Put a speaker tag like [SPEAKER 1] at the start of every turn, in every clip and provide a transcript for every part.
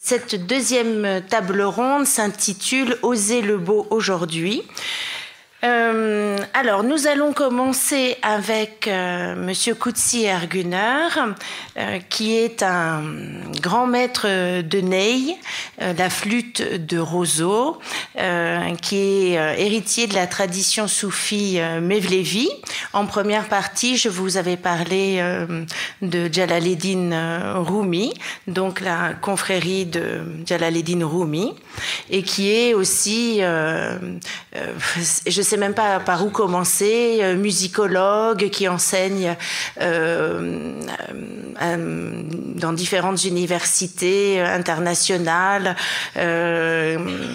[SPEAKER 1] Cette deuxième table ronde s'intitule Oser le beau aujourd'hui. Euh, alors, nous allons commencer avec euh, Monsieur Kutsi Erguner, euh, qui est un grand maître de Ney, la flûte de Roseau, qui est héritier de la tradition soufie Mevlevi. En première partie, je vous avais parlé de Jalaleddin Rumi, donc la confrérie de Jalaleddin Rumi, et qui est aussi, je sais même pas par où commencer, euh, musicologue qui enseigne euh, euh, dans différentes universités internationales,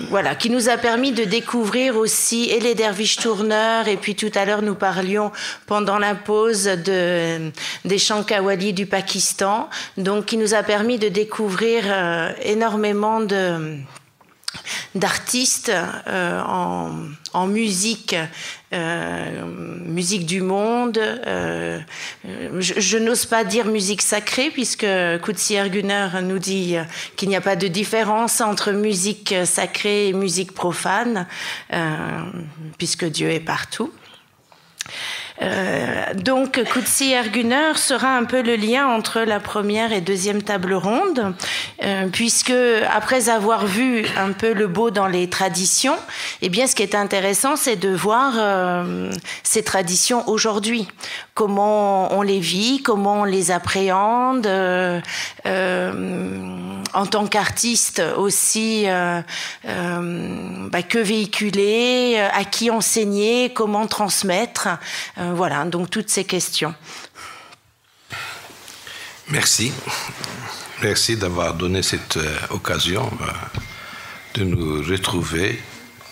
[SPEAKER 1] voilà, qui nous a permis de découvrir aussi et les derviches tourneurs, et puis tout à l'heure nous parlions pendant la pause de, des chants kawali du Pakistan, donc qui nous a permis de découvrir énormément de d'artistes euh, en, en, musique, euh, musique du monde. Euh, je, je n'ose pas dire musique sacrée puisque Kutsi Erguner nous dit qu'il n'y a pas de différence entre musique sacrée et musique profane, puisque Dieu est partout. Euh, donc, Kutsi Erguner sera un peu le lien entre la première et deuxième table ronde, euh, puisque après avoir vu un peu le beau dans les traditions, eh bien, ce qui est intéressant, c'est de voir euh, ces traditions aujourd'hui, comment on les vit, comment on les appréhende, euh, en tant qu'artiste aussi, bah, que véhiculer, à qui enseigner, comment transmettre. Voilà, donc toutes ces questions.
[SPEAKER 2] Merci. Merci d'avoir donné cette euh, occasion euh, de nous retrouver,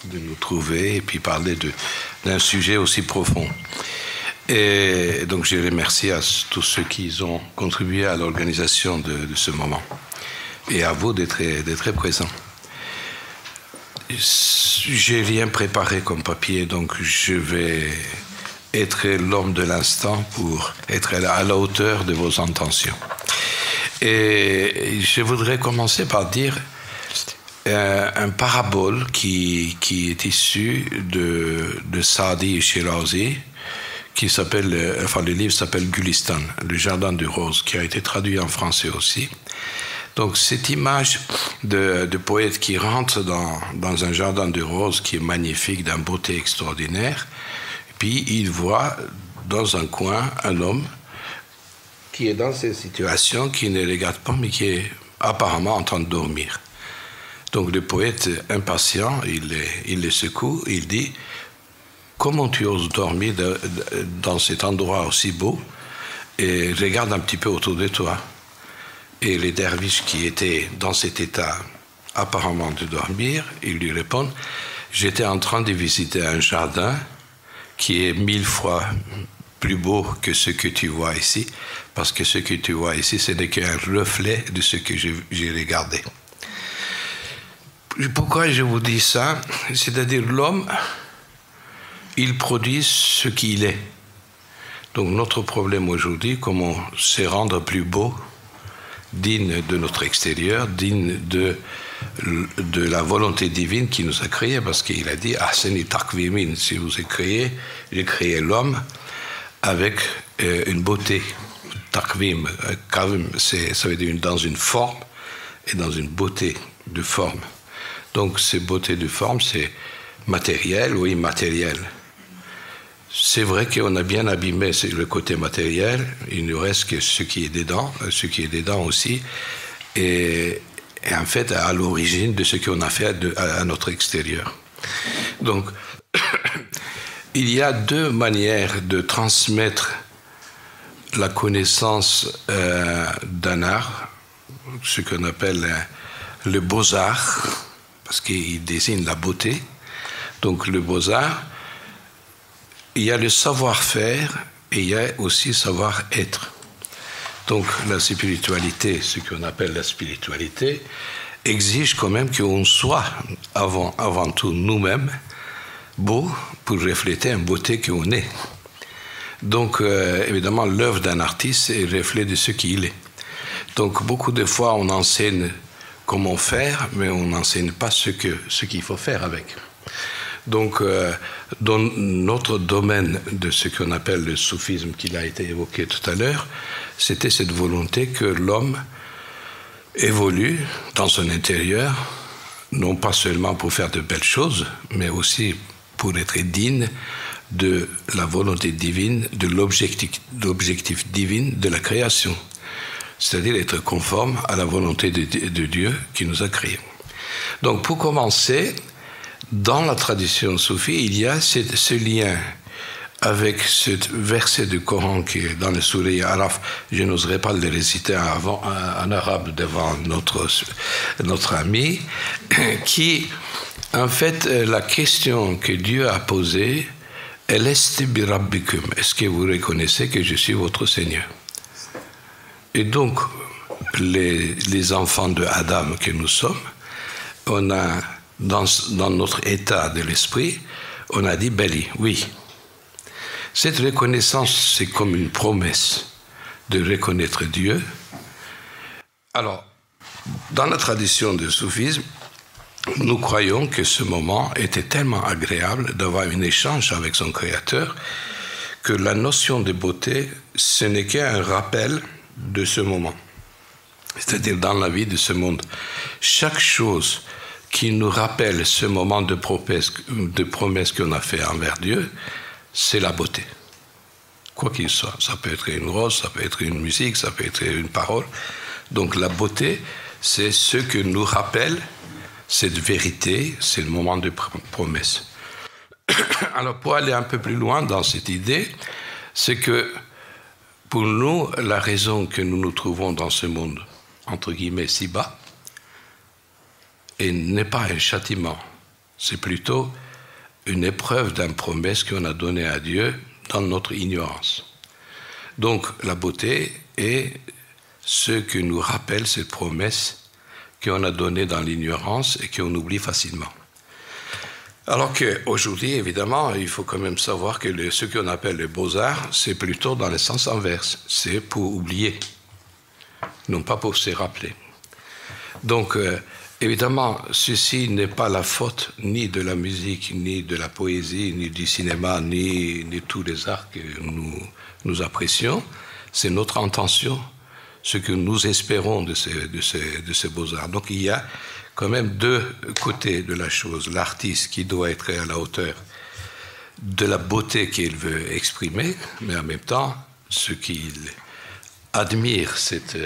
[SPEAKER 2] de nous trouver et puis parler d'un sujet aussi profond. Et donc je remercie à tous ceux qui ont contribué à l'organisation de, de, ce moment et à vous d'être présents. J'ai rien préparé comme papier, donc je vais être l'homme de l'instant pour être à la hauteur de vos intentions. Et je voudrais commencer par dire euh, un parabole qui, qui est issu de, de Sadi et Shirazi, qui s'appelle, enfin le livre s'appelle Gulistan, le jardin de rose, qui a été traduit en français aussi. Donc cette image de, de poète qui rentre dans, dans un jardin de roses qui est magnifique, d'une beauté extraordinaire, puis il voit dans un coin un homme qui est dans cette situation, qui ne regarde pas, mais qui est apparemment en train de dormir. Donc le poète impatient, il, le secoue, il dit Comment tu oses dormir dans cet endroit aussi beau? Et regarde un petit peu autour de toi. Et les derviches qui étaient dans cet état apparemment de dormir, ils lui répondent J'étais en train de visiter un jardin qui est mille fois plus beau que ce que tu vois ici, parce que ce que tu vois ici, ce n'est qu'un reflet de ce que j'ai regardé. Pourquoi je vous dis ça? C'est-à-dire l'homme, il produit ce qu'il est. Donc notre problème aujourd'hui, comment se rendre plus beau, digne de notre extérieur, digne de de la volonté divine qui nous a créés, parce qu'il a dit Aseni takvimin, si vous êtes créé, j'ai créé l'homme avec euh, une beauté. Takvim, euh, kavim, ça veut dire dans une forme et dans une beauté de forme. Donc, ces beautés de forme, c'est matériel ou immatériel. C'est vrai qu'on a bien abîmé le côté matériel, il ne reste que ce qui est dedans, ce qui est dedans aussi. Et, est en fait à l'origine de ce qu'on a fait à, notre extérieur. Donc, il y a deux manières de transmettre la connaissance euh, d'un art, ce qu'on appelle euh, le beaux-arts, parce qu'il désigne la beauté. Donc le beaux-arts, il y a le savoir-faire et il y a aussi savoir-être. Donc la spiritualité, ce qu'on appelle la spiritualité, exige quand même qu'on soit avant, avant tout nous-mêmes beaux pour refléter une beauté qu'on est. Donc euh, évidemment, l'œuvre d'un artiste est reflet de ce qu'il est. Donc beaucoup de fois, on enseigne comment faire, mais on n'enseigne pas ce qu'il ce faut faire avec. Donc, euh, dans notre domaine de ce qu'on appelle le soufisme, qui a été évoqué tout à l'heure, c'était cette volonté que l'homme évolue dans son intérieur, non pas seulement pour faire de belles choses, mais aussi pour être digne de la volonté divine, de l'objectif divin de la création, c'est-à-dire être conforme à la volonté de, de Dieu qui nous a créés. Donc pour commencer, dans la tradition soufie, il y a ce, lien avec ce verset du Coran qui est dans le Sourire Araf. Je n'oserais pas le réciter en arabe devant notre, notre ami, qui, en fait, la question que Dieu a posée, elle est Est-ce que vous reconnaissez que je suis votre Seigneur? Et donc, les, les enfants de Adam que nous sommes, on a dans, notre état de l'esprit, on a dit Belli, oui. Cette reconnaissance, c'est comme une promesse de reconnaître Dieu. Alors, dans la tradition du soufisme, nous croyons que ce moment était tellement agréable d'avoir un échange avec son Créateur que la notion de beauté, ce n'est qu'un rappel de ce moment. C'est-à-dire dans la vie de ce monde. Chaque chose qui nous rappelle ce moment de promesse, qu'on a fait envers Dieu, c'est la beauté. Quoi qu'il soit. Ça peut être une rose, ça peut être une musique, ça peut être une parole. Donc la beauté, c'est ce que nous rappelle cette vérité, c'est le moment de promesse. Alors pour aller un peu plus loin dans cette idée, c'est que pour nous, la raison que nous nous trouvons dans ce monde, entre guillemets, si bas, et n'est pas un châtiment, c'est plutôt une épreuve d'une promesse qu'on a donnée à Dieu dans notre ignorance. Donc la beauté est ce que nous rappelle cette promesse qu'on a donnée dans l'ignorance et qu'on oublie facilement. Alors qu'aujourd'hui, évidemment, il faut quand même savoir que ce qu'on appelle les beaux-arts, c'est plutôt dans le sens inverse. C'est pour oublier, non pas pour se rappeler. Donc, euh, Évidemment, ceci n'est pas la faute ni de la musique, ni de la poésie, ni du cinéma, ni de tous les arts que nous, nous apprécions. C'est notre intention, ce que nous espérons de ces, de ces, de ces beaux-arts. Donc il y a quand même deux côtés de la chose. L'artiste qui doit être à la hauteur de la beauté qu'il veut exprimer, mais en même temps, ceux qui admirent cette,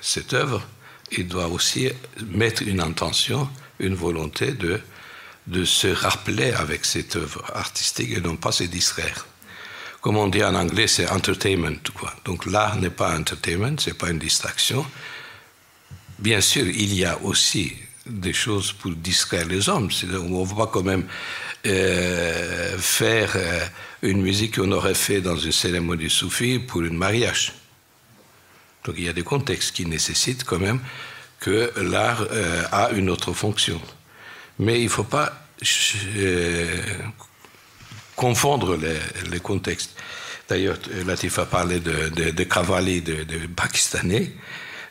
[SPEAKER 2] cette œuvre il doit aussi mettre une intention, une volonté de, de se rappeler avec cette œuvre artistique et non pas se distraire. Comme on dit en anglais, c'est entertainment. Quoi. Donc l'art n'est pas entertainment, c'est pas une distraction. Bien sûr, il y a aussi des choses pour distraire les hommes. On ne va pas quand même euh, faire euh, une musique qu'on aurait fait dans une cérémonie soufie pour un mariage. Donc il y a des contextes qui nécessitent quand même que l'art euh, a une autre fonction. Mais il ne faut pas euh, confondre les, contextes. D'ailleurs, Latif a parlé de, de, de de, Pakistanais.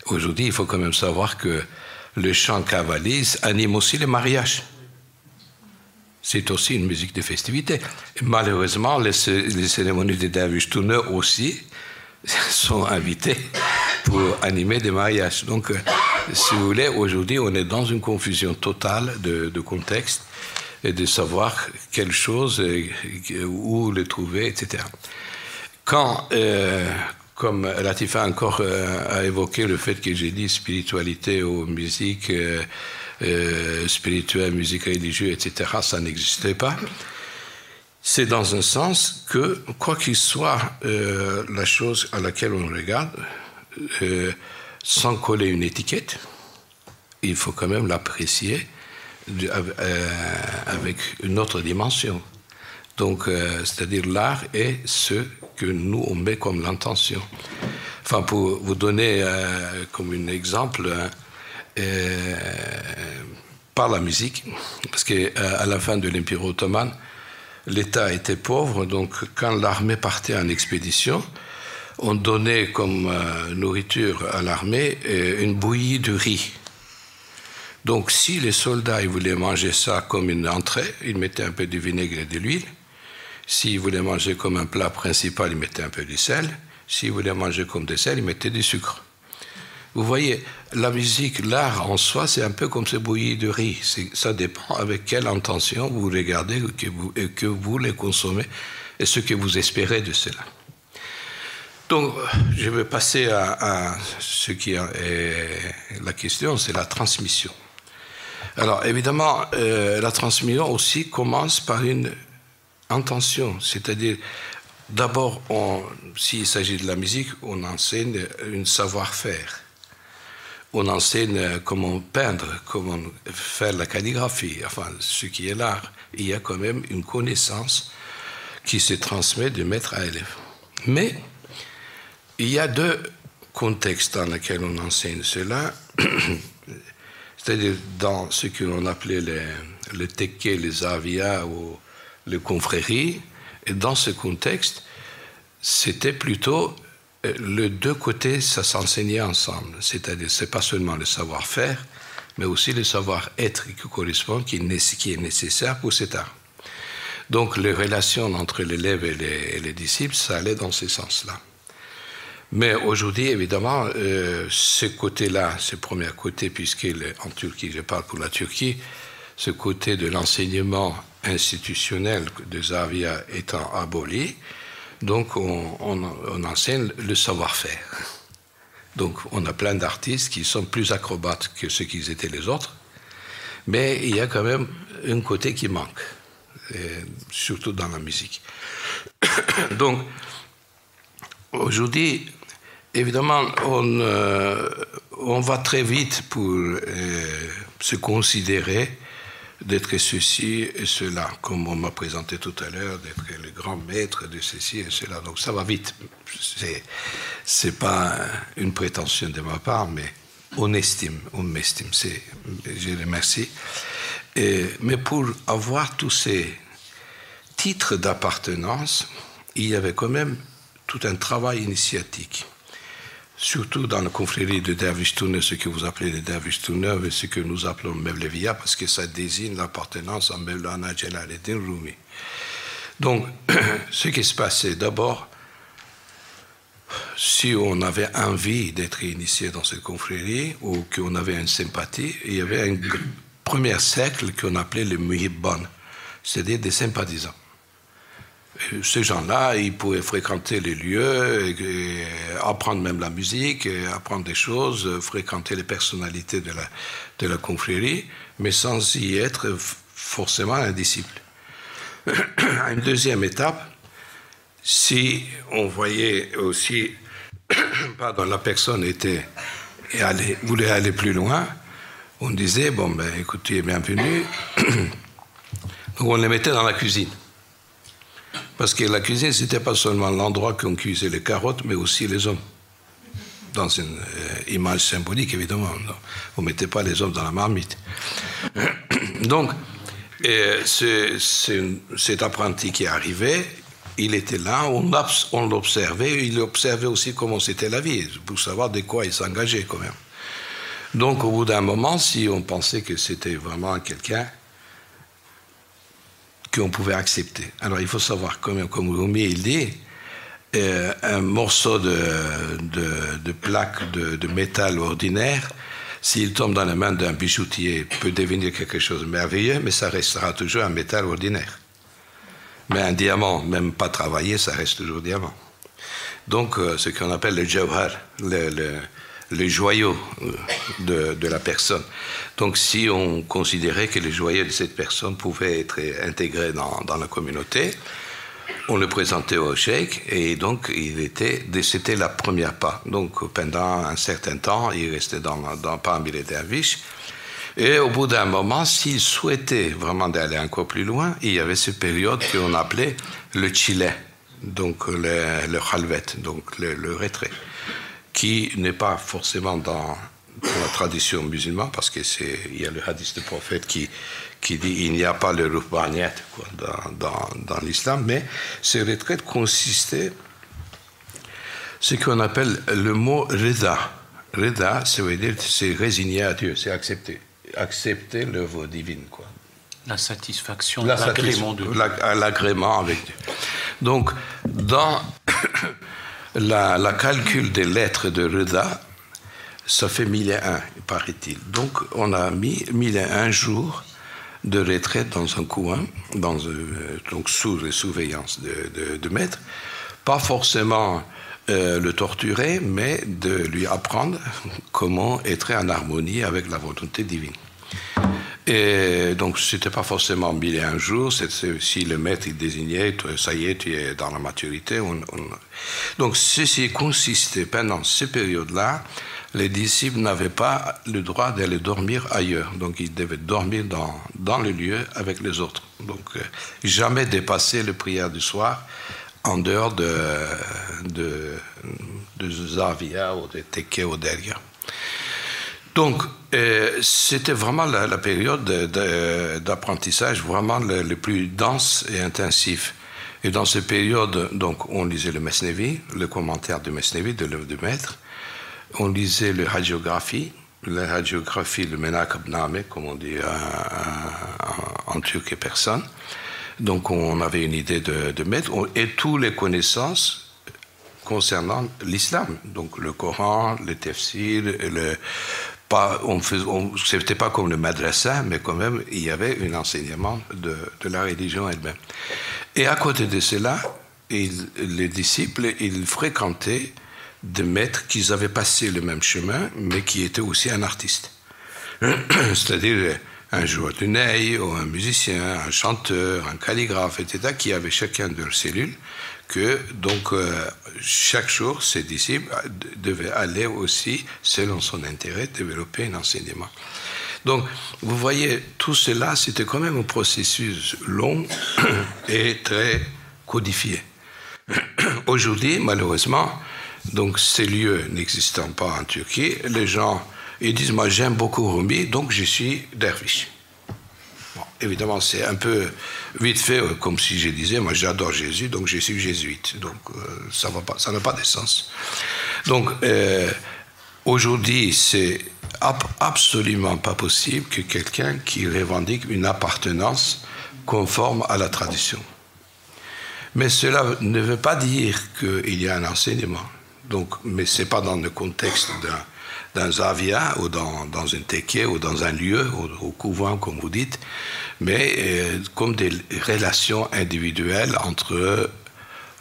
[SPEAKER 2] Aujourd'hui, il faut quand même savoir que le chant cavalier anime aussi les mariages. C'est aussi une musique de festivité. malheureusement, les, cérémonies de David Turner aussi sont invitées pour animer des mariages. Donc, euh, si vous voulez, aujourd'hui, on est dans une confusion totale de, contexte et de savoir quelle chose, où le trouver, etc. Quand, euh, comme Latifa encore euh, a évoqué le fait que j'ai dit spiritualité ou musique spirituelle, musique religieuse, etc., ça n'existait pas c'est dans un sens que, quoi qu'il soit la chose à laquelle on regarde, euh, sans coller une étiquette, il faut quand même l'apprécier euh, avec une autre dimension. Donc, euh, c'est-à-dire l'art est ce que nous on met comme l'intention. Enfin, pour vous donner comme un exemple, par la musique, parce qu'à la fin de l'Empire ottoman, l'État était pauvre, donc quand l'armée partait en expédition, on donnait comme euh, nourriture à l'armée euh, une bouillie de riz. Donc si les soldats voulaient manger ça comme une entrée, ils mettaient un peu de vinaigre et de l'huile. S'ils voulaient manger comme un plat principal, ils mettaient un peu de sel. S'ils voulaient manger comme dessert, ils mettaient du sucre. Vous voyez, la musique, l'art en soi, c'est un peu comme ce bouilli de riz. Ça dépend avec quelle intention vous regardez que vous, et que vous les consommez et ce que vous espérez de cela. Donc, je vais passer à, ce qui est la question, c'est la transmission. Alors, évidemment, euh, la transmission aussi commence par une intention, c'est-à-dire, d'abord, s'il s'agit de la musique, on enseigne un savoir-faire on enseigne comment peindre, comment faire la calligraphie, enfin ce qui est l'art. Il y a quand même une connaissance qui se transmet de maître à élève. Mais il y a deux contextes dans lesquels on enseigne cela, c'est-à-dire dans ce que l'on appelait les, le les avia ou les confréries, et dans ce contexte, c'était plutôt euh, les deux côtés, ça s'enseignait ensemble. C'est-à-dire, c'est pas seulement le savoir-faire, mais aussi le savoir-être qui correspond, qui est nécessaire pour cet art. Donc, les relations entre l'élève et, les, disciples, ça allait dans ce sens-là. Mais aujourd'hui, évidemment, euh, ce côté-là, ce premier côté, puisque en Turquie, je parle pour la Turquie, ce côté de l'enseignement institutionnel de Zavia étant aboli, donc on, enseigne le savoir-faire. Donc on a plein d'artistes qui sont plus acrobates que ceux qui étaient les autres, mais il y a quand même un côté qui manque, surtout dans la musique. Donc aujourd'hui, évidemment, on, euh, on, va très vite pour euh, se considérer d'être ceci et cela, comme on m'a présenté tout à l'heure, d'être le grand maître de ceci et cela. Donc ça va vite. C'est, c'est pas une prétention de ma part, mais on estime, on m'estime. C'est, je les remercie. Mais pour avoir tous ces titres d'appartenance, il y avait quand même tout un travail initiatique surtout dans la confrérie de Dervish Tourner, ce que vous appelez les Dervish et ce que nous appelons Mevlevia, parce que ça désigne l'appartenance à Mevlana Jalaluddin Rumi. Donc, ce qui se passait d'abord, si on avait envie d'être initié dans cette confrérie, ou qu'on avait une sympathie, il y avait un premier cercle qu'on appelait le Muhibban, c'est-à-dire des sympathisants ces gens-là, ils pouvaient fréquenter les lieux, apprendre même la musique, apprendre des choses, fréquenter les personnalités de la, confrérie, mais sans y être forcément un disciple. Une deuxième étape, si on voyait aussi, pardon, la personne était et voulait aller plus loin, on disait, bon, ben écoute, tu es bienvenu. Donc on les mettait dans la cuisine. Parce que la cuisine, ce n'était pas seulement l'endroit qu'on cuisait les carottes, mais aussi les hommes. Dans une euh, image symbolique, évidemment. Vous ne mettez pas les hommes dans la marmite. Donc, cet apprenti qui arrivait, il était là, on l'observait, il observait aussi comment c'était la vie, pour savoir de quoi il s'engageait quand même. Donc, au bout d'un moment, si on pensait que c'était vraiment quelqu'un qu'on pouvait accepter. Alors il faut savoir, comme, comme Rumi il dit, euh, un morceau de, de, plaque de, métal ordinaire, s'il tombe dans les mains d'un bijoutier, peut devenir quelque chose de merveilleux, mais ça restera toujours un métal ordinaire. Mais un diamant, même pas travaillé, ça reste toujours diamant. Donc, euh, ce qu'on appelle le jawhar, le, le joyau euh, de, la personne. Donc si on considérait que les joyaux de cette personne pouvaient être intégrés dans, la communauté, on le présentait au cheikh et donc il était, c'était la première pas. Donc pendant un certain temps, il restait dans, dans parmi les derviches. Et au bout d'un moment, s'il souhaitait vraiment d'aller encore plus loin, il y avait cette période qu'on appelait le chile, donc le, le halvet, donc le retrait qui n'est pas forcément dans, la tradition musulmane, parce qu'il y a le hadith du prophète qui, qui dit il n'y a pas le ruhbaniyat dans, dans, dans l'islam, mais ces retraites consistaient ce qu'on appelle le mot reda. Reda, ça veut dire c'est résigné à Dieu, c'est accepté. accepter l'œuvre divine. Quoi.
[SPEAKER 3] La satisfaction, l'agrément de
[SPEAKER 2] L'agrément avec Dieu. Donc, dans la, calcul des lettres de Reda, ça fait mille et un, paraît-il. Donc, on a mis mille et un jours de retraite dans un coin, euh, donc sous la surveillance de, de, maître. Pas forcément euh, le torturer, mais de lui apprendre comment être en harmonie avec la volonté divine. Et donc, ce n'était pas forcément mille et un jours, si le maître il désignait, ça y est, tu es dans la maturité. Donc, ceci consistait pendant ces périodes-là les disciples n'avaient pas le droit d'aller dormir ailleurs. Donc ils devaient dormir dans, dans le lieu avec les autres. Donc euh, jamais dépasser le prière du soir en dehors de, de, de Zavia ou de Teke ou derrière. Donc, euh, c'était vraiment la, période d'apprentissage vraiment le, plus dense et intensif. Et dans cette période, donc, on lisait le Mesnevi, le commentaire de Mesnevi, de l'œuvre du maître on lisait la radiographie, la radiographie, le comme on dit en, turc et personne. Donc on avait une idée de, mettre, et toutes les connaissances concernant l'islam, donc le Coran, le tafsir, le pas, on c'était pas comme le madrasa, mais quand même il y avait un enseignement de, la religion elle-même. Et à côté de cela, les disciples, ils fréquentaient de maîtres qui avaient passé le même chemin, mais qui étaient aussi un artiste. C'est-à-dire un joueur de ney, ou un musicien, un chanteur, un calligraphe, etc., qui avaient chacun de leurs cellules, que donc euh, chaque jour, ces disciples devaient aller aussi, selon son intérêt, développer un enseignement. Donc, vous voyez, tout cela, c'était quand même un processus long et très codifié. Aujourd'hui, malheureusement, donc ces lieux n'existant pas en Turquie, les gens ils disent moi j'aime beaucoup Rumi, donc je suis derviche. Évidemment c'est un peu vite fait, euh, comme si je disais moi j'adore Jésus, donc je suis jésuite. Donc euh, ça pas, n'a pas de sens. Donc euh, aujourd'hui c'est absolument pas possible que quelqu'un qui revendique une appartenance conforme à la tradition. Mais cela ne veut pas dire qu'il y a un enseignement. Donc, mais ce n'est pas dans le contexte d'un zavia ou dans, dans une teke ou dans un lieu, au, couvent comme vous dites, mais euh, comme des relations individuelles entre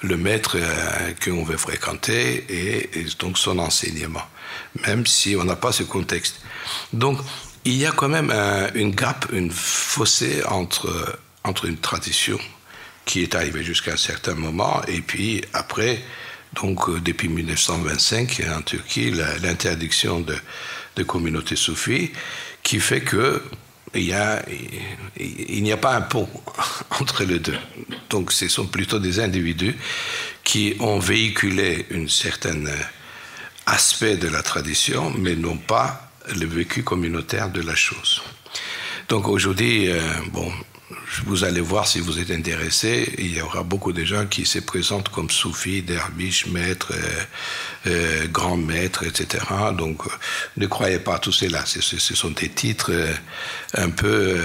[SPEAKER 2] le maître euh, qu'on veut fréquenter et, donc son enseignement, même si on n'a pas ce contexte. Donc il y a quand même une gap, une fossé entre, entre une tradition qui est arrivée jusqu'à un certain moment et puis après donc, euh, depuis 1925, en Turquie, l'interdiction de, de communautés soufis, qui fait que il n'y a, pas un pont entre les deux. Donc, ce sont plutôt des individus qui ont véhiculé un certain aspect de la tradition, mais n'ont pas le vécu communautaire de la chose. Donc aujourd'hui, euh, bon, vous allez voir si vous êtes intéressé, il y aura beaucoup de gens qui se présentent comme soufis, derviches, maîtres, euh, euh, grands maîtres, etc. Donc euh, ne croyez pas à tout cela. Ce, ce sont des titres un peu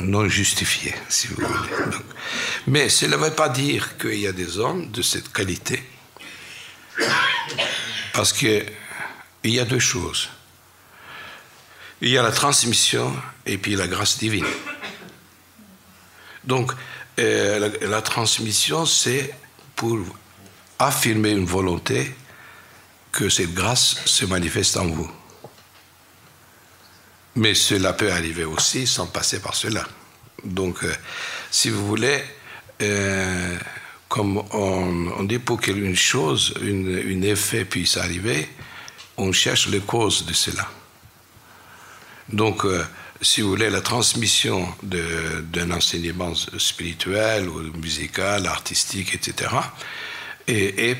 [SPEAKER 2] non justifiés, si vous voulez. mais cela ne veut pas dire qu'il y a des hommes de cette qualité. Parce qu'il y a deux choses. Il y a la transmission et puis la grâce divine. Donc, euh, la, transmission, c'est pour affirmer une volonté que cette grâce se manifeste en vous. Mais cela peut arriver aussi sans passer par cela. Donc, euh, si vous voulez, euh, comme on, dit pour qu'une chose, un effet puisse arriver, on cherche les causes de cela. Donc, si vous voulez, la transmission d'un enseignement spirituel ou musical, artistique, etc., est,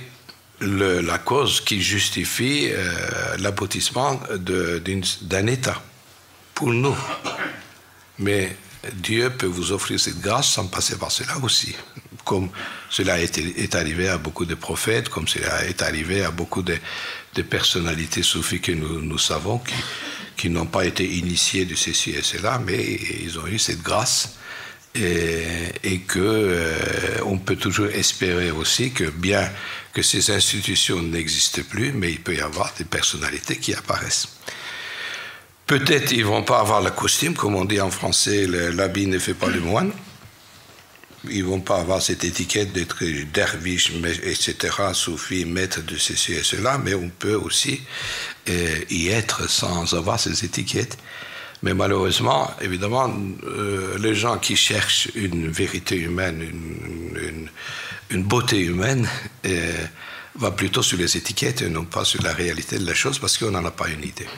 [SPEAKER 2] la cause qui justifie euh, l'aboutissement d'un état pour nous. Mais Dieu peut vous offrir cette grâce sans passer par cela aussi. Comme cela est arrivé à beaucoup de prophètes, comme cela est arrivé à beaucoup de, personnalités soufis que nous, savons, qui, n'ont pas été initiés de ceci et cela, mais ils ont eu cette grâce et, et que euh, on peut toujours espérer aussi que bien que ces institutions n'existent plus, mais il peut y avoir des personnalités qui apparaissent. Peut-être ils vont pas avoir la costume, comme on dit en français, l'habit ne fait pas le moine. Ils vont pas avoir cette étiquette d'être derviche, etc., soufi, maître de ceci et cela, mais on peut aussi euh, y être sans avoir ces étiquettes. Mais malheureusement, évidemment, euh, les gens qui cherchent une vérité humaine, une, beauté humaine, euh, vont plutôt sur les étiquettes et non pas sur la réalité de la chose parce qu'on n'en a pas une idée.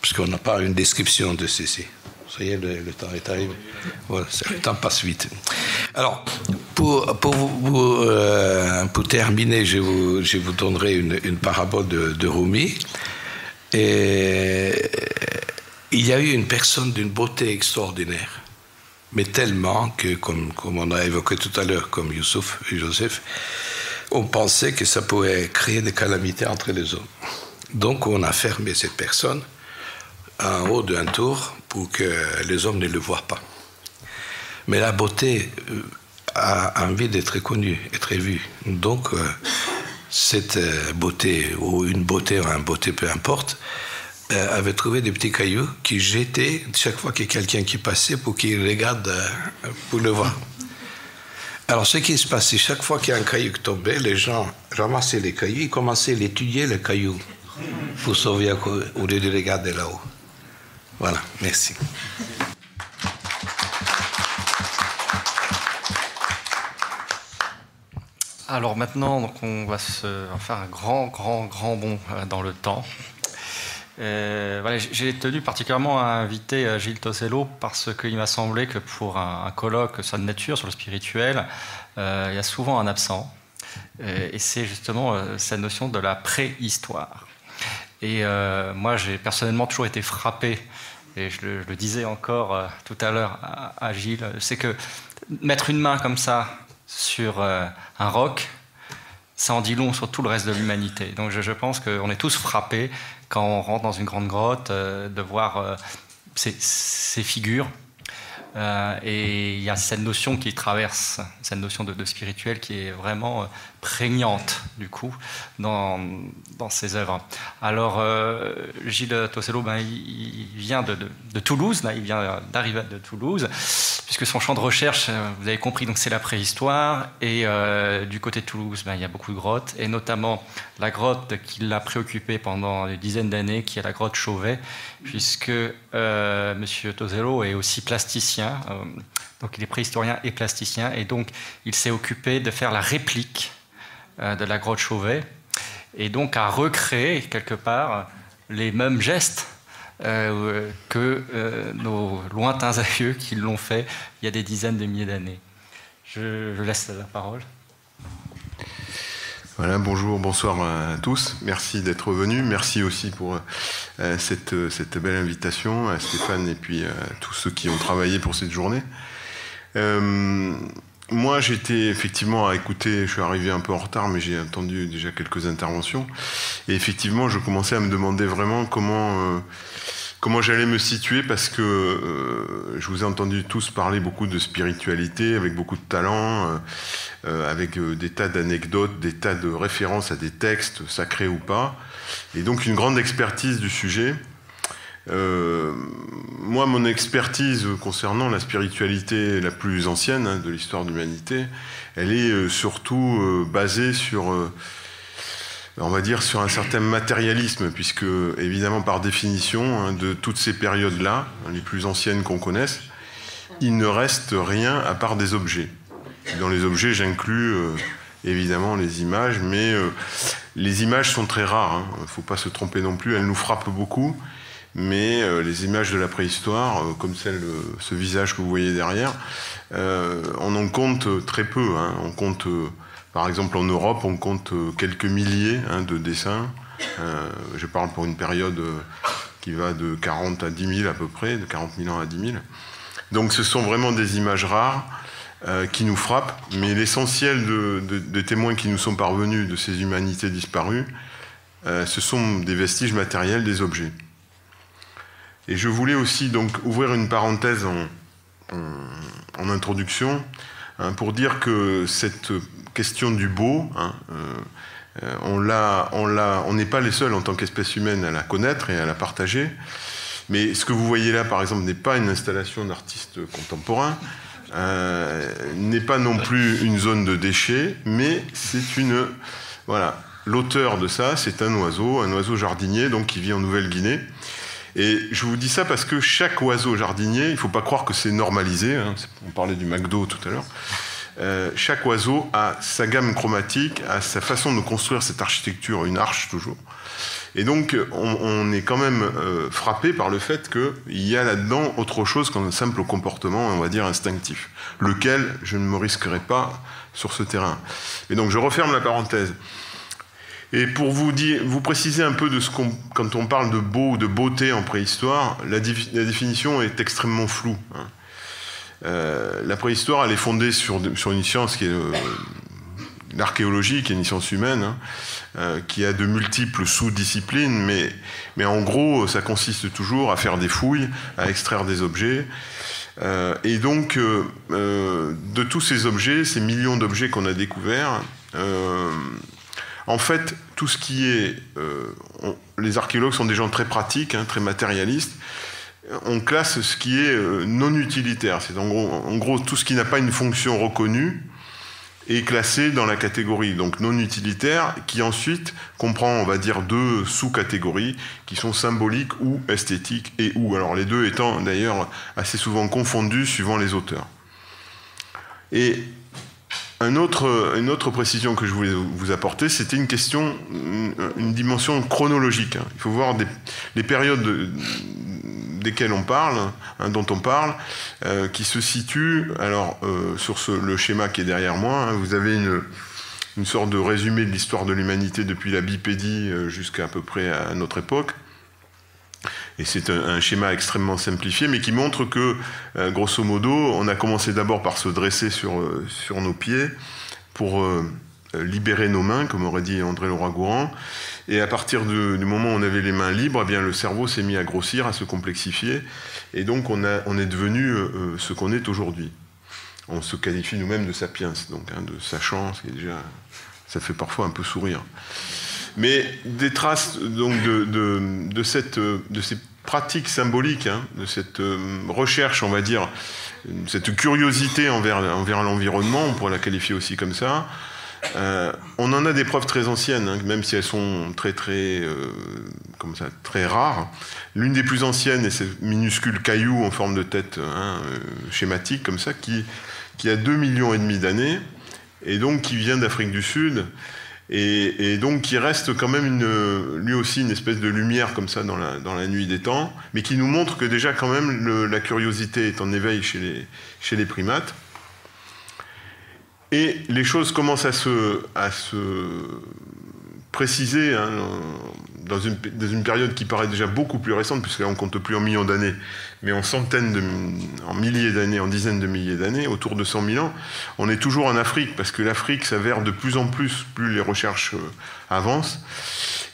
[SPEAKER 2] Parce qu'on n'a pas une description de ceci. Le, temps est arrivé. Voilà, le temps passe vite. Alors, pour, pour, euh, pour terminer, je vous, je vous donnerai une, une parabole de, de Rumi. Et il y a eu une personne d'une beauté extraordinaire, mais tellement que, comme, comme on a évoqué tout à l'heure, comme Youssouf et Joseph, on pensait que ça pourrait créer des calamités entre les hommes. Donc on a fermé cette personne en haut d'un tour pour que les hommes ne le voient pas. Mais la beauté euh, a envie d'être connue, être vue. Donc euh, cette euh, beauté, ou une beauté ou un beauté, peu importe, avait trouvé des petits cailloux qui jetaient chaque fois qu'il y a quelqu'un qui passait pour qu'il regarde pour le voir. Alors, ce qui se passait, chaque fois qu'il y a un caillou qui tombait, les gens ramassaient les cailloux, ils commençaient à étudier les cailloux pour sauver au lieu de regarder là-haut. Voilà, merci.
[SPEAKER 4] Alors maintenant, donc on va faire un grand, grand, grand bond euh, dans le temps. Euh, j'ai tenu particulièrement à inviter euh, Gilles Tosello parce qu'il m'a semblé que pour un, colloque sur la nature, sur le spirituel, il y a souvent un absent. et c'est justement cette notion de la préhistoire. Et moi, j'ai personnellement toujours été frappé, et je le, disais encore tout à l'heure à, Gilles, c'est que mettre une main comme ça sur un roc, ça en dit long sur tout le reste de l'humanité. Donc je, pense qu'on est tous frappés quand on rentre dans une grande grotte, euh, de voir euh, ces, figures. Euh, et il y a cette notion qui traverse, cette notion de, spirituel qui est vraiment prégnante, du coup, dans, dans ses œuvres. Alors, Gilles Tossello, ben, il, vient de, de, Toulouse, là, il vient d'arriver de Toulouse puisque son champ de recherche, euh, vous avez compris, donc c'est la préhistoire. Et euh, du côté de Toulouse, ben, il y a beaucoup de grottes, et notamment la grotte qui l'a préoccupé pendant des dizaines d'années, qui est la grotte Chauvet, puisque euh, M. Tozello est aussi plasticien, donc il est préhistorien et plasticien, et donc il s'est occupé de faire la réplique de la grotte Chauvet, et donc à recréer quelque part les mêmes gestes euh, que euh, nos lointains aïeux qui l'ont fait il y a des dizaines de milliers d'années. Je, laisse la parole.
[SPEAKER 5] Voilà, bonjour, bonsoir à tous. Merci d'être venus. Merci aussi pour euh, cette, belle invitation à Stéphane et puis à tous ceux qui ont travaillé pour cette journée. Moi, j'étais effectivement à écouter, je suis arrivé un peu en retard, mais j'ai entendu déjà quelques interventions. Et effectivement, je commençais à me demander vraiment comment comment j'allais me situer parce que euh, je vous ai entendu tous parler beaucoup de spiritualité, avec beaucoup de talent, euh, euh, avec des tas d'anecdotes, des tas de références à des textes, sacrés ou pas, et donc une grande expertise du sujet. Moi, mon expertise concernant la spiritualité la plus ancienne hein, de l'histoire de l'humanité, elle est surtout basée sur on va dire, sur un certain matérialisme, puisque, évidemment, par définition, hein, de toutes ces périodes-là, les plus anciennes qu'on connaisse, il ne reste rien à part des objets. Dans les objets, j'inclus euh, évidemment les images, mais euh, les images sont très rares, il hein. ne faut pas se tromper non plus, elles nous frappent beaucoup, mais euh, les images de la préhistoire, comme celle, ce visage que vous voyez derrière, on en compte très peu, hein. on compte par exemple, en Europe, on compte euh, quelques milliers hein, de dessins. Euh, je parle pour une période euh, qui va de 40 à 10 000 à peu près, de 40 000 ans à 10 000. Donc ce sont vraiment des images rares. qui nous frappent, mais l'essentiel des témoins qui nous sont parvenus de ces humanités disparues, ce sont des vestiges matériels, des objets. Et je voulais aussi donc ouvrir une parenthèse en, introduction hein, pour dire que cette question du beau, hein, euh, on n'est pas les seuls en tant qu'espèce humaine à la connaître et à la partager. Mais ce que vous voyez là, par exemple, n'est pas une installation d'artistes contemporains, euh, n'est pas non plus une zone de déchets, mais c'est une, voilà, l'auteur de ça, c'est un oiseau, un oiseau jardinier, donc qui vit en Nouvelle-Guinée. Et je vous dis ça parce que chaque oiseau jardinier, il ne faut pas croire que c'est normalisé, hein, on parlait du McDo tout à l'heure, euh, chaque oiseau a sa gamme chromatique, a sa façon de construire cette architecture, une arche toujours. Et donc, on, est quand même euh, frappé par le fait qu'il y a là-dedans autre chose qu'un simple comportement, on va dire, instinctif, lequel je ne me risquerai pas sur ce terrain. Et donc, je referme la parenthèse. Et pour vous, vous préciser un peu de ce qu'on, quand on parle de beau ou de beauté en préhistoire, la, définition est extrêmement floue. Hein. Euh, la préhistoire, elle est fondée sur, une science qui est euh, l'archéologie, qui est une science humaine, hein, euh, qui a de multiples sous-disciplines, mais, mais en gros, ça consiste toujours à faire des fouilles, à extraire des objets. et donc, de tous ces objets, ces millions d'objets qu'on a découverts, en fait, tout ce qui est... Euh, les archéologues sont des gens très pratiques, hein, très matérialistes. On classe ce qui est euh, non utilitaire. C'est en gros, en gros tout ce qui n'a pas une fonction reconnue est classé dans la catégorie donc non utilitaire, qui ensuite comprend, on va dire, deux sous-catégories qui sont symboliques ou esthétiques et ou. Alors les deux étant d'ailleurs assez souvent confondus suivant les auteurs. Et autre, une autre précision que je voulais vous apporter, c'était une question, une, dimension chronologique. Il faut voir les périodes desquelles on parle, hein, dont on parle, euh, qui se situent. Alors, euh, sur le schéma qui est derrière moi, hein, vous avez une, une, sorte de résumé de l'histoire de l'humanité depuis la bipédie euh, jusqu'à à peu près à notre époque. Et c'est un, schéma extrêmement simplifié, mais qui montre que, euh, grosso modo, on a commencé d'abord par se dresser sur, euh, nos pieds pour euh, libérer nos mains, comme aurait dit André Leroy-Gourand. Et à partir du moment où on avait les mains libres, eh bien, le cerveau s'est mis à grossir, à se complexifier. Et donc, on est devenu ce qu'on est aujourd'hui. On se qualifie nous-mêmes de sapiens, donc hein, de sachant, ce qui est déjà, ça fait parfois un peu sourire. Mais des traces donc, de, de, cette, de ces pratiques symboliques, hein, de cette euh, recherche, on va dire, cette curiosité envers, envers l'environnement, on pourrait la qualifier aussi comme ça, euh, on en a des preuves très anciennes, hein, même si elles sont très très euh, comme ça, très rares. L'une des plus anciennes est ces minuscules cailloux en forme de tête hein, schématique comme ça, qui, qui a 2 millions et demi d'années, et donc qui vient d'Afrique du Sud, et, donc qui reste quand même lui aussi une espèce de lumière comme ça dans la, nuit des temps, mais qui nous montre que déjà quand même la curiosité est en éveil chez les, primates. Et les choses commencent à se, à se préciser hein, dans, une, période qui paraît déjà beaucoup plus récente, puisque là on compte plus en millions d'années, mais en centaines, en milliers d'années, en dizaines de milliers d'années, autour de 100 000 ans, on est toujours en Afrique, parce que l'Afrique s'avère de plus en plus, plus les recherches euh, avancent,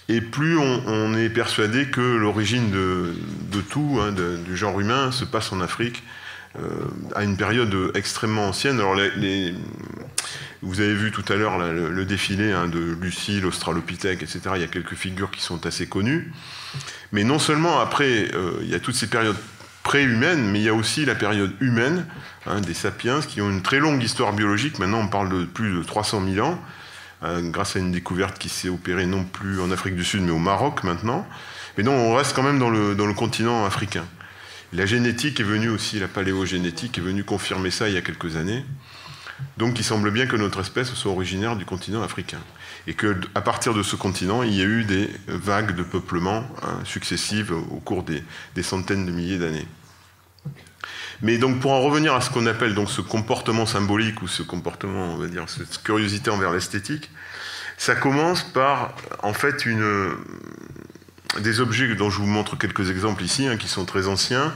[SPEAKER 5] et plus on, est persuadé que l'origine de, tout, hein, du genre humain, se passe en Afrique, à une période extrêmement ancienne. Alors les, vous avez vu tout à l'heure le, défilé hein, de Lucie, l'Australopithèque, etc. Il y a quelques figures qui sont assez connues. Mais non seulement après, euh, il y a toutes ces périodes pré-humaines, mais il y a aussi la période humaine, hein, des sapiens, qui ont une très longue histoire biologique. Maintenant, on parle de plus de 300 000 ans, euh, grâce à une découverte qui s'est opérée non plus en Afrique du Sud, mais au Maroc maintenant. Mais non, on reste quand même dans le continent africain. La génétique est venue aussi, la paléogénétique est venue confirmer ça il y a quelques années. Donc il semble bien que notre espèce soit originaire du continent africain. Et qu'à partir de ce continent, il y a eu des vagues de peuplement hein, successives au cours des, centaines de milliers d'années. Mais donc pour en revenir à ce qu'on appelle donc ce comportement symbolique ou ce comportement, on va dire, cette curiosité envers l'esthétique, ça commence par en fait une, des objets dont je vous montre quelques exemples ici, hein, qui sont très anciens,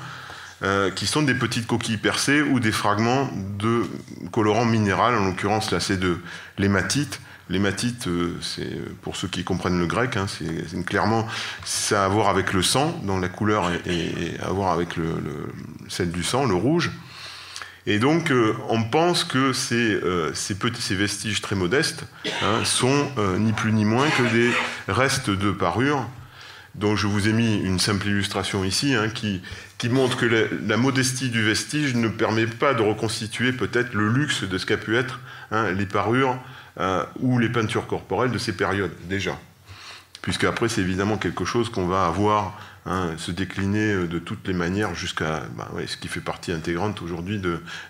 [SPEAKER 5] qui sont des petites coquilles percées ou des fragments de colorant minéral, en l'occurrence là c'est de l'hématite, L'hématite, euh, c'est pour ceux qui comprennent le grec, hein, c'est clairement ça a à voir avec le sang, dont la couleur est, à voir avec le, celle du sang, le rouge. Et donc, euh, on pense que ces, euh, ces, petits, ces vestiges très modestes hein, sont ni plus ni moins que des restes de parures, dont je vous ai mis une simple illustration ici, hein, qui, montre que la, modestie du vestige ne permet pas de reconstituer peut-être le luxe de ce qu'a pu être les parures euh, ou les peintures corporelles de ces périodes, déjà. Puisque après, c'est évidemment quelque chose qu'on va avoir hein, se décliner euh, de toutes les manières jusqu'à bah, ce qui fait partie intégrante aujourd'hui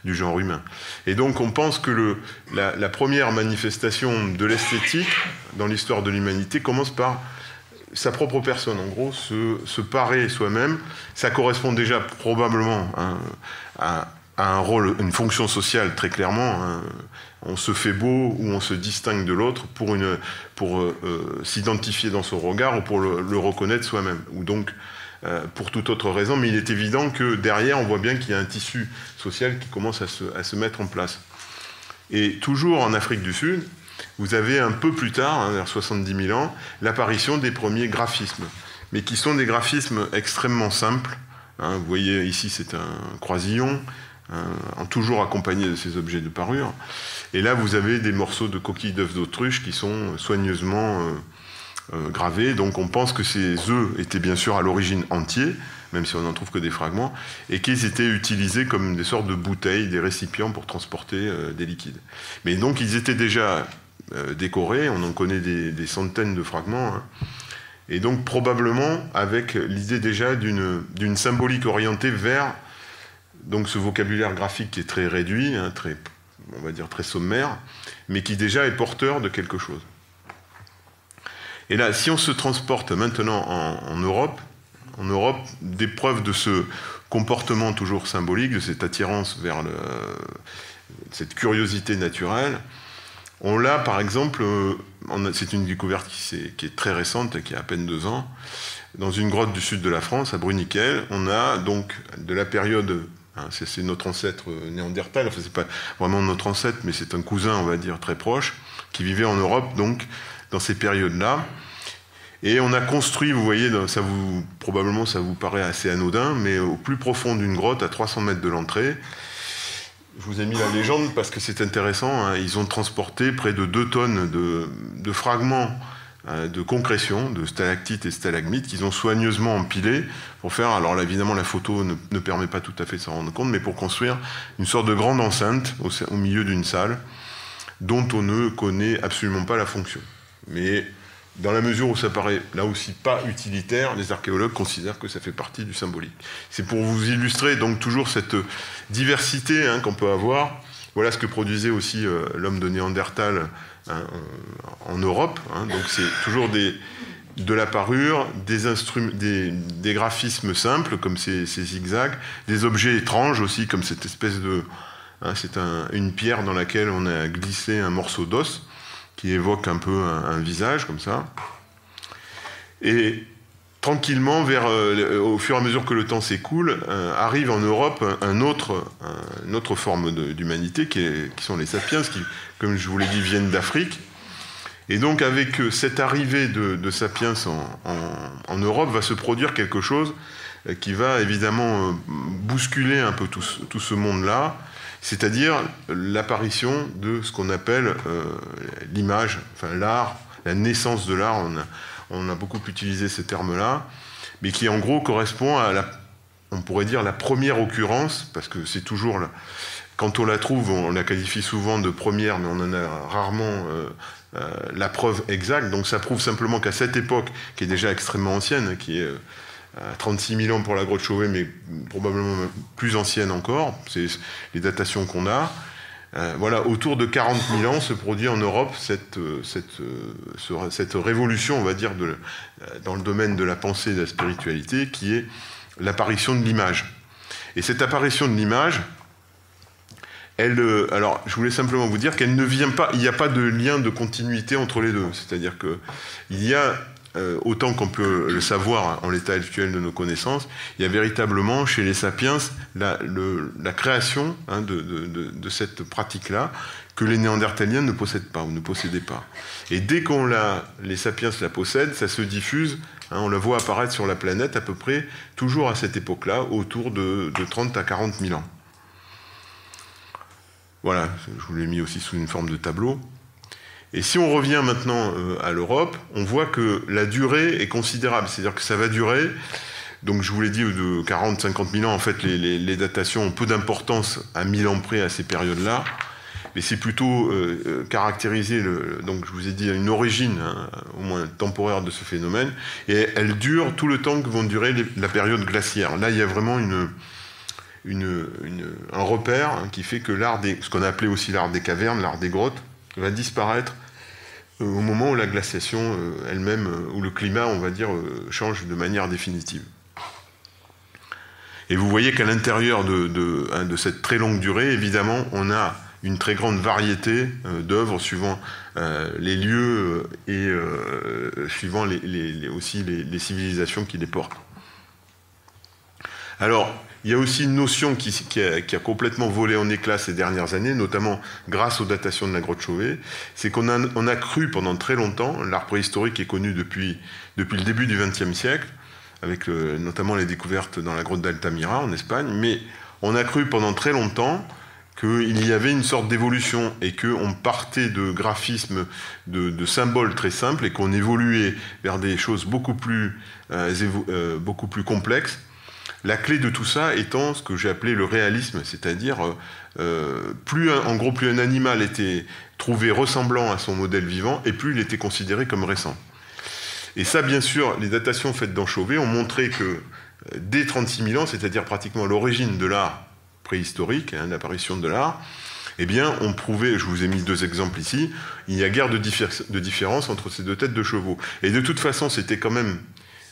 [SPEAKER 5] du genre humain. Et donc, on pense que la, première manifestation de l'esthétique dans l'histoire de l'humanité commence par sa propre personne, en gros, se, parer soi-même. Ça correspond déjà probablement à, un rôle, une fonction sociale très clairement. Hein on se fait beau ou on se distingue de l'autre pour, pour euh, euh, s'identifier dans son regard ou pour le, reconnaître soi-même, ou donc euh, pour toute autre raison. Mais il est évident que derrière, on voit bien qu'il y a un tissu social qui commence à se, mettre en place. Et toujours en Afrique du Sud, vous avez un peu plus tard, hein, vers 70 000 ans, l'apparition des premiers graphismes, mais qui sont des graphismes extrêmement simples. Hein. vous voyez ici, c'est un croisillon, hein, toujours accompagné de ces objets de parure. Et là, vous avez des morceaux de coquilles d'œufs d'autruche qui sont soigneusement euh, euh, gravés. Donc on pense que ces œufs étaient bien sûr à l'origine entiers, même si on n'en trouve que des fragments, et qu'ils étaient utilisés comme des sortes de bouteilles, des récipients pour transporter euh, des liquides. Mais donc ils étaient déjà décorés, on en connaît des, centaines de fragments. Hein. Et donc probablement avec l'idée déjà d'une symbolique orientée vers donc ce vocabulaire graphique qui est très réduit, hein, on va dire très sommaire, mais qui déjà est porteur de quelque chose. Et là, si on se transporte maintenant en, Europe, en Europe, des preuves de ce comportement toujours symbolique, de cette attirance vers cette curiosité naturelle, on l'a par exemple, euh, c'est une découverte qui est, très récente, qui a à peine deux ans, dans une grotte du sud de la France, à Bruniquel, on a donc de la période Hein, c'est notre ancêtre euh, néandertal, enfin c'est pas vraiment notre ancêtre, mais c'est un cousin, on va dire, très proche, qui vivait en Europe, donc, dans ces périodes-là. Et on a construit, vous voyez, ça vous, probablement ça vous paraît assez anodin, mais au plus profond d'une grotte, à 300 mètres de l'entrée, je vous ai mis la légende parce que c'est intéressant, hein, ils ont transporté près de 2 tonnes de, fragments euh, de concrétion, de stalactites et stalagmites qu'ils ont soigneusement empilés pour faire, alors là, évidemment la photo ne, permet pas tout à fait de s'en rendre compte, mais pour construire une sorte de grande enceinte au, milieu d'une salle dont on ne connaît absolument pas la fonction. Mais dans la mesure où ça paraît là aussi pas utilitaire, les archéologues considèrent que ça fait partie du symbolique. C'est pour vous illustrer donc toujours cette diversité hein, qu'on peut avoir. Voilà ce que produisait aussi euh, l'homme de Néandertal Hein, en Europe. Hein. donc c'est toujours de la parure, des, graphismes simples comme ces, zigzags, des objets étranges aussi comme cette espèce de... C'est une pierre dans laquelle on a glissé un morceau d'os qui évoque un peu un, visage comme ça. Et tranquillement, euh, au fur et à mesure que le temps s'écoule, euh, arrive en Europe une autre forme d'humanité qui, sont les sapiens, qui, comme je vous l'ai dit, viennent d'Afrique. Et donc avec euh, cette arrivée de, Sapiens en, Europe va se produire quelque chose qui va évidemment bousculer un peu tout, ce monde-là, c'est-à-dire l'apparition de ce qu'on appelle l'image, enfin l'art, la naissance de l'art. On a, beaucoup utilisé ces termes-là, mais qui en gros correspond à la, on pourrait dire la première occurrence, parce que c'est toujours quand on la trouve, on la qualifie souvent de première, mais on en a rarement euh, euh, la preuve exacte. Donc ça prouve simplement qu'à cette époque, qui est déjà extrêmement ancienne, qui est euh, à 36 000 ans pour la grotte Chauvet, mais probablement plus ancienne encore, c'est les datations qu'on a, voilà, autour de 40 000 ans se produit en Europe cette, cette, cette révolution, on va dire, dans le domaine de la pensée et de la spiritualité, qui est l'apparition de l'image. Et cette apparition de l'image, elle, euh, alors, je voulais simplement vous dire qu'elle ne vient pas, il n'y a pas de lien de continuité entre les deux. C'est-à-dire qu'il y a euh, autant qu'on peut le savoir en l'état actuel de nos connaissances, il y a véritablement chez les sapiens la, création hein, de, cette pratique-là que les néandertaliens ne possèdent pas ou ne possédaient pas. Et dès qu'on la, les sapiens la possèdent, ça se diffuse, hein, on la voit apparaître sur la planète à peu près toujours à cette époque-là, autour de, 30 à 40 000 ans. Voilà, je vous l'ai mis aussi sous une forme de tableau. Et si on revient maintenant euh, à l'Europe, on voit que la durée est considérable, c'est-à-dire que ça va durer. Donc je vous l'ai dit, de 40-50 000 ans, en fait, les, datations ont peu d'importance à 1000 ans près à ces périodes-là. Mais c'est plutôt euh, euh, caractérisé, le, donc je vous ai dit, une origine, hein, au moins temporaire de ce phénomène, et elle dure tout le temps que vont durer la période glaciaire. Là, il y a vraiment un repère hein, qui fait que l'art des, ce qu'on a appelé aussi l'art des cavernes, l'art des grottes, va disparaître euh, au moment où la glaciation euh, elle-même, euh, où le climat, on va dire, change de manière définitive. Et vous voyez qu'à l'intérieur de, hein, de, cette très longue durée, évidemment, on a une très grande variété d'œuvres suivant les lieux et suivant les, aussi les, civilisations qui les portent. Alors, il y a aussi une notion qui, a, complètement volé en éclats ces dernières années, notamment grâce aux datations de la grotte Chauvet, c'est qu'on a, cru pendant très longtemps, l'art préhistorique est connu depuis, le début du XXe siècle, avec notamment les découvertes dans la grotte d'Altamira en Espagne, mais on a cru pendant très longtemps qu'il y avait une sorte d'évolution et qu'on partait de graphismes, de, symboles très simples et qu'on évoluait vers des choses beaucoup plus, euh, euh, beaucoup plus complexes la clé de tout ça étant ce que j'ai appelé le réalisme, c'est-à-dire euh, euh, plus en gros plus un animal était trouvé ressemblant à son modèle vivant, et plus il était considéré comme récent. Et ça, bien sûr, les datations faites dans Chauvet ont montré que euh, dès 36 000 ans, c'est-à-dire pratiquement l'origine de l'art préhistorique, hein, l'apparition de l'art, eh bien, on prouvait, je vous ai mis deux exemples ici, il y a guère de différence entre ces deux têtes de chevaux. Et de toute façon, c'était quand même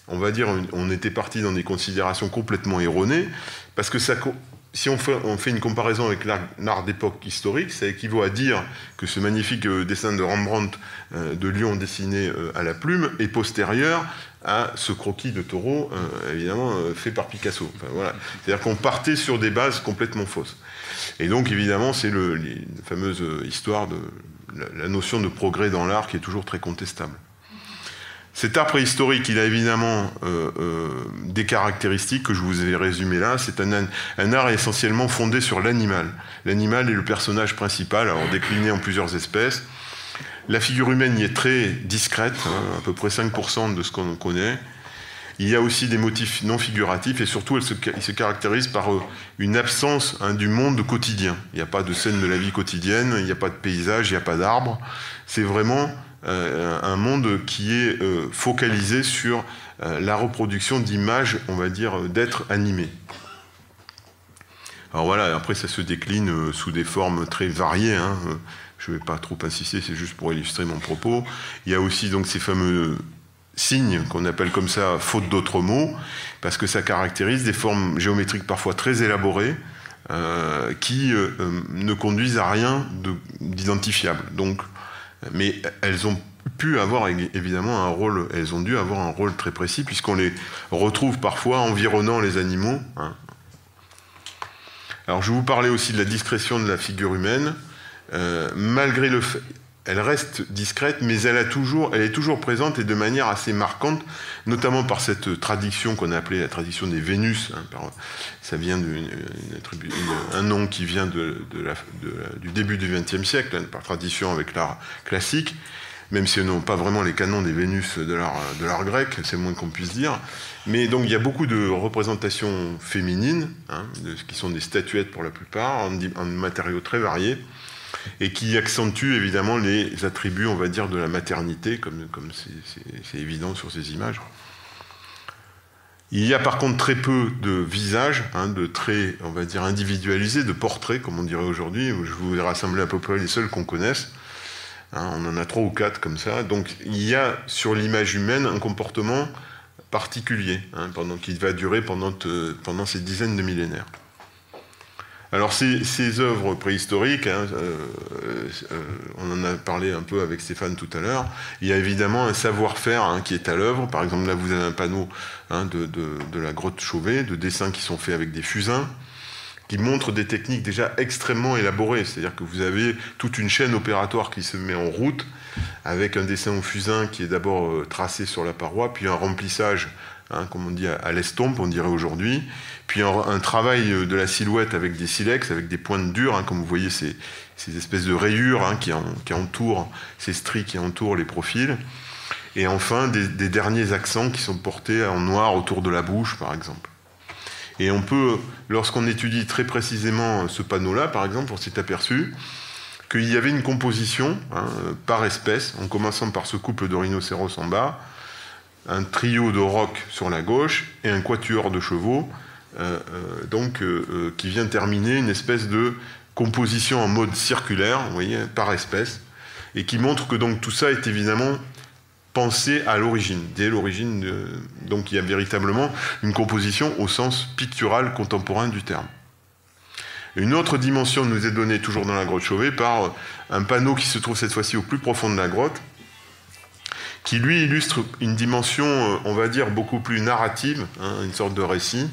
[SPEAKER 5] on va dire, on était parti dans des considérations complètement erronées, parce que si on fait, une comparaison avec l'art d'époque historique, ça équivaut à dire que ce magnifique euh, dessin de Rembrandt euh, de lion dessiné euh, à la plume est postérieur à ce croquis de taureau, évidemment, fait par Picasso. C'est-à-dire qu'on partait sur des bases complètement fausses. Et donc, évidemment, c'est la fameuse histoire de la notion de progrès dans l'art qui est toujours très contestable. Cet art préhistorique, il a évidemment euh, euh, des caractéristiques que je vous ai résumées là. C'est un, art essentiellement fondé sur l'animal. L'animal est le personnage principal, alors décliné en plusieurs espèces. La figure humaine y est très discrète, hein, à peu près 5% de ce qu'on connaît. Il y a aussi des motifs non figuratifs et surtout, il se, caractérise par euh, une absence hein, du monde quotidien. Il n'y a pas de scène de la vie quotidienne, il n'y a pas de paysage, il n'y a pas d'arbres. C'est vraiment un monde qui est euh, focalisé sur euh, la reproduction d'images, on va dire, d'êtres animés. Alors voilà, après ça se décline sous des formes très variées. Hein. Je ne vais pas trop insister, c'est juste pour illustrer mon propos. Il y a aussi donc ces fameux signes qu'on appelle comme ça faute d'autres mots, parce que ça caractérise des formes géométriques parfois très élaborées, qui ne conduisent à rien d'identifiable. Donc mais elles ont pu avoir évidemment un rôle, elles ont dû avoir un rôle très précis puisqu'on les retrouve parfois environnant les animaux. Hein. Alors je vais vous parler aussi de la discrétion de la figure humaine. Euh, malgré le fait, elle reste discrète, mais elle, est toujours présente et de manière assez marquante, notamment par cette tradition qu'on a appelée la tradition des Vénus. Hein, ça vient d'un nom qui vient du début du XXe siècle, hein, par tradition avec l'art classique, même si elles n'ont pas vraiment les canons des Vénus de l'art grec, c'est moins qu'on puisse dire. Mais donc il y a beaucoup de représentations féminines, hein, qui sont des statuettes pour la plupart, en matériaux très variés et qui accentue évidemment les attributs, on va dire, de la maternité, comme c'est évident sur ces images. Il y a par contre très peu de visages, hein, de traits, on va dire, individualisés, de portraits, comme on dirait aujourd'hui. Je vous ai rassemblé à peu près les seuls qu'on connaisse. Hein, on en a trois ou quatre comme ça. Donc il y a sur l'image humaine un comportement particulier, hein, pendant, qui va durer pendant, pendant ces dizaines de millénaires. Alors ces, ces œuvres préhistoriques, hein, euh, euh, on en a parlé un peu avec Stéphane tout à l'heure, il y a évidemment un savoir-faire hein, qui est à l'œuvre. Par exemple, là vous avez un panneau hein, de, de, la grotte Chauvet, de dessins qui sont faits avec des fusains, qui montrent des techniques déjà extrêmement élaborées. C'est-à-dire que vous avez toute une chaîne opératoire qui se met en route, avec un dessin au fusain qui est d'abord euh, tracé sur la paroi, puis un remplissage Hein, comme on dit à, l'estompe, on dirait aujourd'hui. Puis un, travail de la silhouette avec des silex, avec des pointes dures, hein, comme vous voyez ces, espèces de rayures hein, qui, entourent, ces stries qui entourent les profils. Et enfin, des, derniers accents qui sont portés en noir autour de la bouche, par exemple. Et on peut, lorsqu'on étudie très précisément ce panneau-là, par exemple, on s'est aperçu qu'il y avait une composition par espèce, en commençant par ce couple de rhinocéros en bas, un trio de rocs sur la gauche et un quatuor de chevaux, euh, euh, donc, euh, qui vient terminer une espèce de composition en mode circulaire, vous voyez, par espèce, et qui montre que donc tout ça est évidemment pensé à l'origine, dès l'origine. donc il y a véritablement une composition au sens pictural contemporain du terme. Une autre dimension nous est donnée toujours dans la grotte Chauvet par un panneau qui se trouve cette fois-ci au plus profond de la grotte, qui lui illustre une dimension, euh, on va dire, beaucoup plus narrative, hein, une sorte de récit,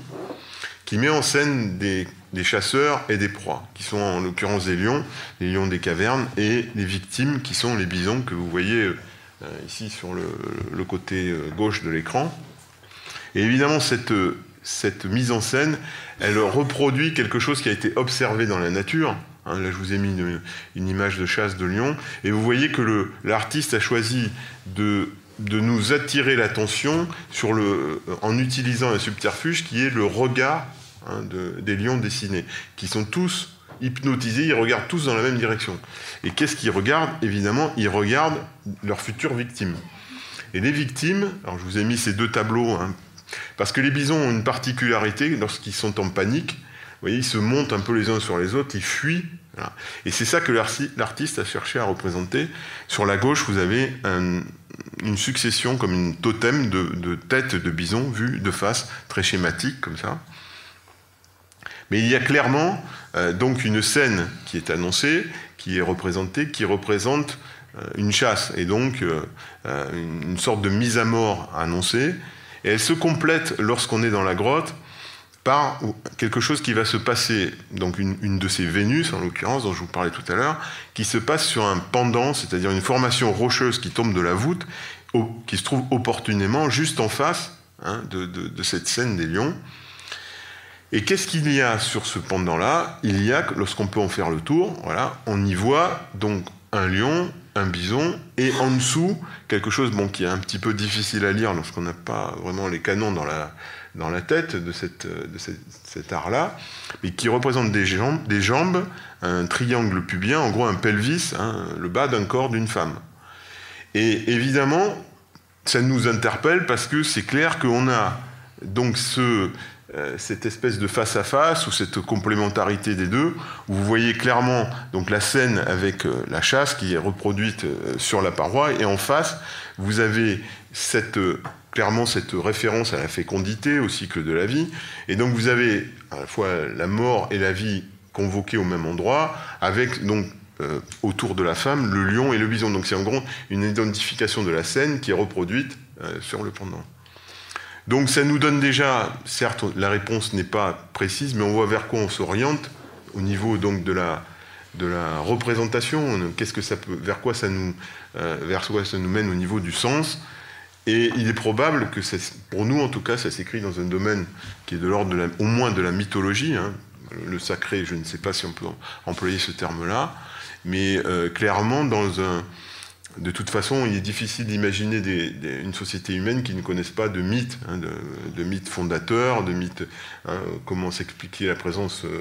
[SPEAKER 5] qui met en scène des, chasseurs et des proies, qui sont en l'occurrence des lions, les lions des cavernes, et les victimes qui sont les bisons que vous voyez euh, ici sur le, côté euh, gauche de l'écran. Et évidemment, cette, cette mise en scène, elle reproduit quelque chose qui a été observé dans la nature, Hein, là, je vous ai mis une, image de chasse de lion. Et vous voyez que l'artiste a choisi de, nous attirer l'attention en utilisant un subterfuge qui est le regard hein, des lions dessinés, qui sont tous hypnotisés, ils regardent tous dans la même direction. Et qu'est-ce qu'ils regardent Évidemment, ils regardent leurs futures victimes. Et les victimes, alors je vous ai mis ces deux tableaux, hein, parce que les bisons ont une particularité lorsqu'ils sont en panique, voyez, ils se montent un peu les uns sur les autres, ils fuient. Et c'est ça que l'artiste a cherché à représenter. Sur la gauche, vous avez une succession, comme une totem de, têtes de bison vues de face, très schématique comme ça. Mais il y a clairement donc une scène qui est annoncée, qui est représentée, qui représente euh, une chasse, et donc euh, une sorte de mise à mort annoncée. Et elle se complète lorsqu'on est dans la grotte par quelque chose qui va se passer, donc une, de ces Vénus en l'occurrence, dont je vous parlais tout à l'heure, qui se passe sur un pendant, c'est-à-dire une formation rocheuse qui tombe de la voûte, qui se trouve opportunément juste en face hein, de, cette scène des lions. Et qu'est-ce qu'il y a sur ce pendant-là? Il y a, lorsqu'on peut en faire le tour, voilà, on y voit donc un lion, un bison, et en dessous, quelque chose bon, qui est un petit peu difficile à lire lorsqu'on n'a pas vraiment les canons dans la, dans la tête de, cette, de cet art-là, mais qui représente des jambes, des jambes, un triangle pubien, en gros un pelvis, hein, le bas d'un corps d'une femme. Et évidemment, ça nous interpelle parce que c'est clair qu'on a donc ce, cette espèce de face à face ou cette complémentarité des deux, où vous voyez clairement donc la scène avec euh, la chasse qui est reproduite euh, sur la paroi, et en face, vous avez cette clairement cette référence à la fécondité, au cycle de la vie. Et donc vous avez à la fois la mort et la vie convoquées au même endroit, avec donc euh, autour de la femme le lion et le bison. Donc c'est en gros une identification de la scène qui est reproduite euh, sur le pendant. Donc ça nous donne déjà, certes la réponse n'est pas précise, mais on voit vers quoi on s'oriente au niveau donc de la, de la représentation, qu'est-ce que ça peut, vers quoi ça nous, euh, vers quoi ça nous mène au niveau du sens. Et il est probable que, pour nous en tout cas, ça s'écrit dans un domaine qui est de l'ordre au moins de la mythologie. Hein. Le sacré, je ne sais pas si on peut employer ce terme-là, mais euh, clairement, dans un, de toute façon, il est difficile d'imaginer une société humaine qui ne connaisse pas de mythes, hein, de, mythes fondateurs, de mythes, hein, comment s'expliquer la présence. Euh,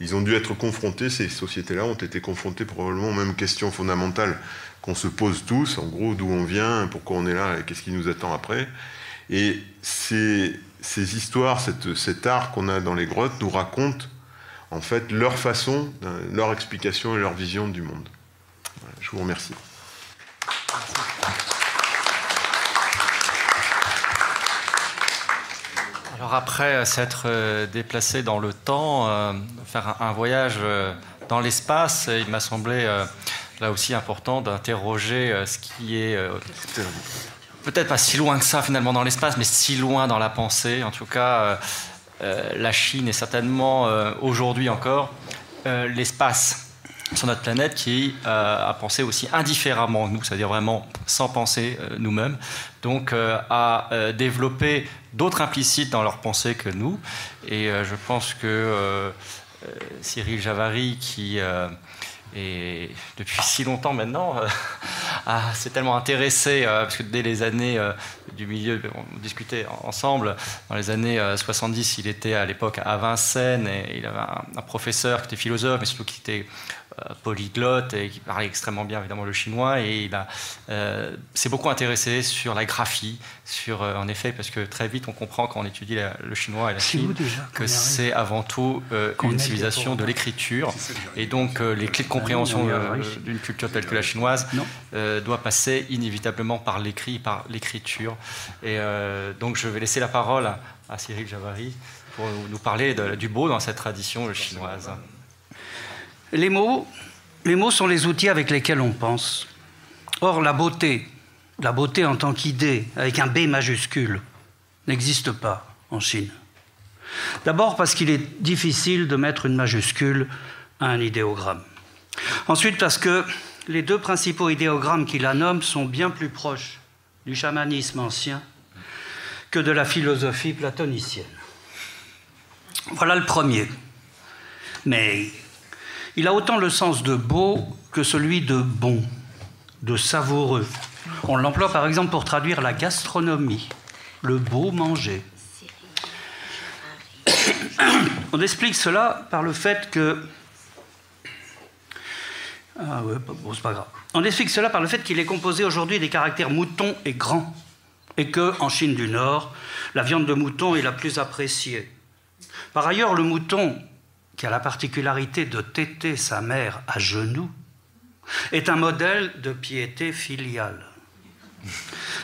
[SPEAKER 5] ils ont dû être confrontés, ces sociétés-là ont été confrontées probablement aux mêmes questions fondamentales qu'on se pose tous, en gros, d'où on vient, pourquoi on est là qu'est-ce qui nous attend après. Et ces, ces histoires, cet art qu'on a dans les grottes nous racontent en fait leur façon, leur explication et leur vision du monde. je vous remercie.
[SPEAKER 4] Alors après s'être euh, déplacé dans le temps, euh, faire un, voyage euh, dans l'espace, il m'a semblé là aussi important d'interroger ce qui est peut-être pas si loin que ça finalement dans l'espace, mais si loin dans la pensée. En tout cas, la Chine est certainement aujourd'hui encore l'espace sur notre planète qui a pensé aussi indifféremment nous, c'est-à-dire vraiment sans penser nous-mêmes, donc a développé d'autres implicites dans leur pensée que nous. Et euh, je pense que euh, euh, Cyril Javary, qui est depuis si longtemps maintenant, s'est tellement intéressé, parce que dès les années du milieu, on discutait ensemble, dans les années 70, il était à l'époque à Vincennes, et il avait un, professeur qui était philosophe, mais surtout qui était euh, polyglotte et qui parlait extrêmement bien évidemment le chinois. Et il euh, s'est beaucoup intéressé sur la graphie, sur euh, en effet parce que très vite on comprend quand on étudie le chinois et la Chine que c'est avant tout une civilisation de l'écriture. Et donc les clés de compréhension d'une culture telle que la chinoise doit passer inévitablement par l'écrit, par l'écriture. Et donc je vais laisser la parole à, Cyril Javary pour nous parler du beau dans cette tradition chinoise.
[SPEAKER 6] Les mots, sont les outils avec lesquels on pense. Or, la beauté, la beauté en tant qu'idée, avec un B majuscule, n'existe pas en Chine. D'abord parce qu'il est difficile de mettre une majuscule à un idéogramme. Ensuite parce que les deux principaux idéogrammes qui la nomment sont bien plus proches du chamanisme ancien que de la philosophie platonicienne. Voilà le premier. Mais il a autant le sens de beau que celui de bon, de savoureux. On l'emploie par exemple pour traduire la gastronomie, le beau manger. On explique cela par le fait que. Ah ouais, bon, c'est pas grave. On explique cela par le fait qu'il est composé aujourd'hui des caractères mouton et grand, et que, en Chine du Nord, la viande de mouton est la plus appréciée. Par ailleurs, le mouton qui a la particularité de téter sa mère à genoux, est un modèle de piété filiale,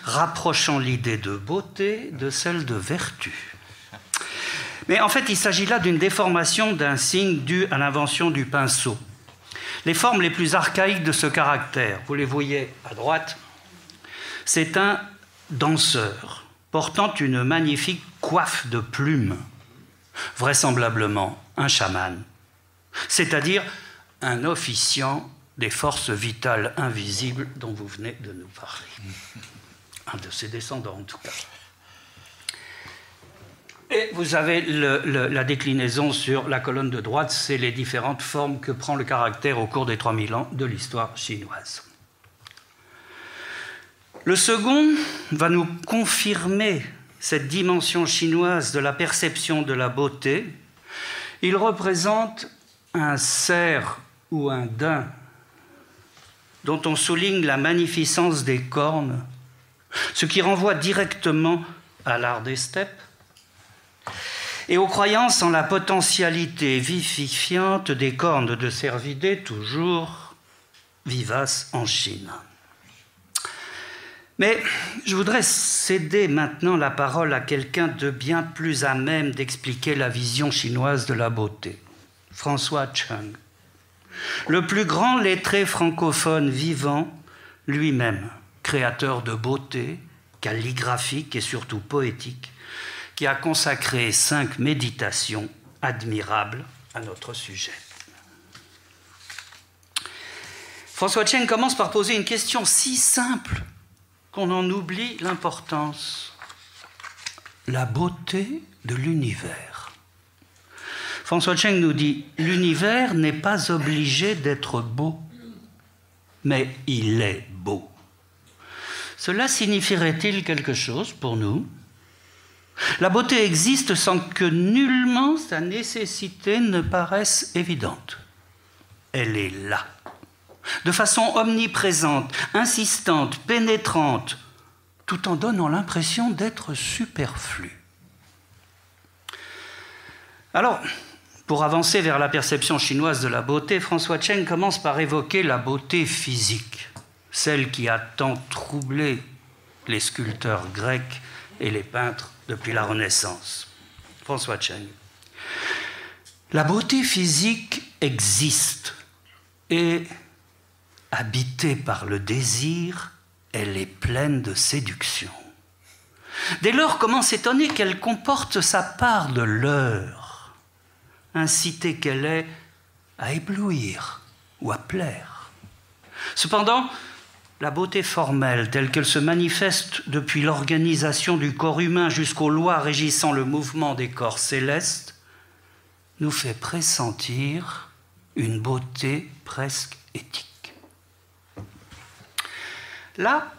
[SPEAKER 6] rapprochant l'idée de beauté de celle de vertu. Mais en fait, il s'agit là d'une déformation d'un signe dû à l'invention du pinceau. Les formes les plus archaïques de ce caractère, vous les voyez à droite, c'est un danseur portant une magnifique coiffe de plumes, vraisemblablement un chaman, c'est-à-dire un officiant des forces vitales invisibles dont vous venez de nous parler. Un de ses descendants, en tout cas. Et vous avez la déclinaison sur la colonne de droite, c'est les différentes formes que prend le caractère au cours des 3000 ans de l'histoire chinoise. Le second va nous confirmer cette dimension chinoise de la perception de la beauté il représente un cerf ou un daim dont on souligne la magnificence des cornes, ce qui renvoie directement à l'art des steppes et aux croyances en la potentialité vivifiante des cornes de cervidés toujours vivaces en Chine. Mais je voudrais céder maintenant la parole à quelqu'un de bien plus à même d'expliquer la vision chinoise de la beauté, François Chung, le plus grand lettré francophone vivant, lui-même, créateur de beauté, calligraphique et surtout poétique, qui a consacré cinq méditations admirables à notre sujet. François Chen commence par poser une question si simple qu'on en oublie l'importance, la beauté de l'univers. François Cheng nous dit, l'univers n'est pas obligé d'être beau, mais il est beau. Cela signifierait-il quelque chose pour nous? La beauté existe sans que nullement sa nécessité ne paraisse évidente. Elle est là de façon omniprésente, insistante, pénétrante, tout en donnant l'impression d'être superflu. Alors, pour avancer vers la perception chinoise de la beauté, François Cheng commence par évoquer la beauté physique, celle qui a tant troublé les sculpteurs grecs et les peintres depuis la Renaissance. François Cheng. La beauté physique existe et, habitée par le désir, elle est pleine de séduction. Dès lors, comment s'étonner qu'elle comporte sa part de leurre, incitée qu'elle est à éblouir ou à plaire? Cependant, la beauté formelle, telle qu'elle se manifeste depuis l'organisation du corps humain jusqu'aux lois régissant le mouvement des corps célestes, nous fait pressentir une beauté presque éthique. Là,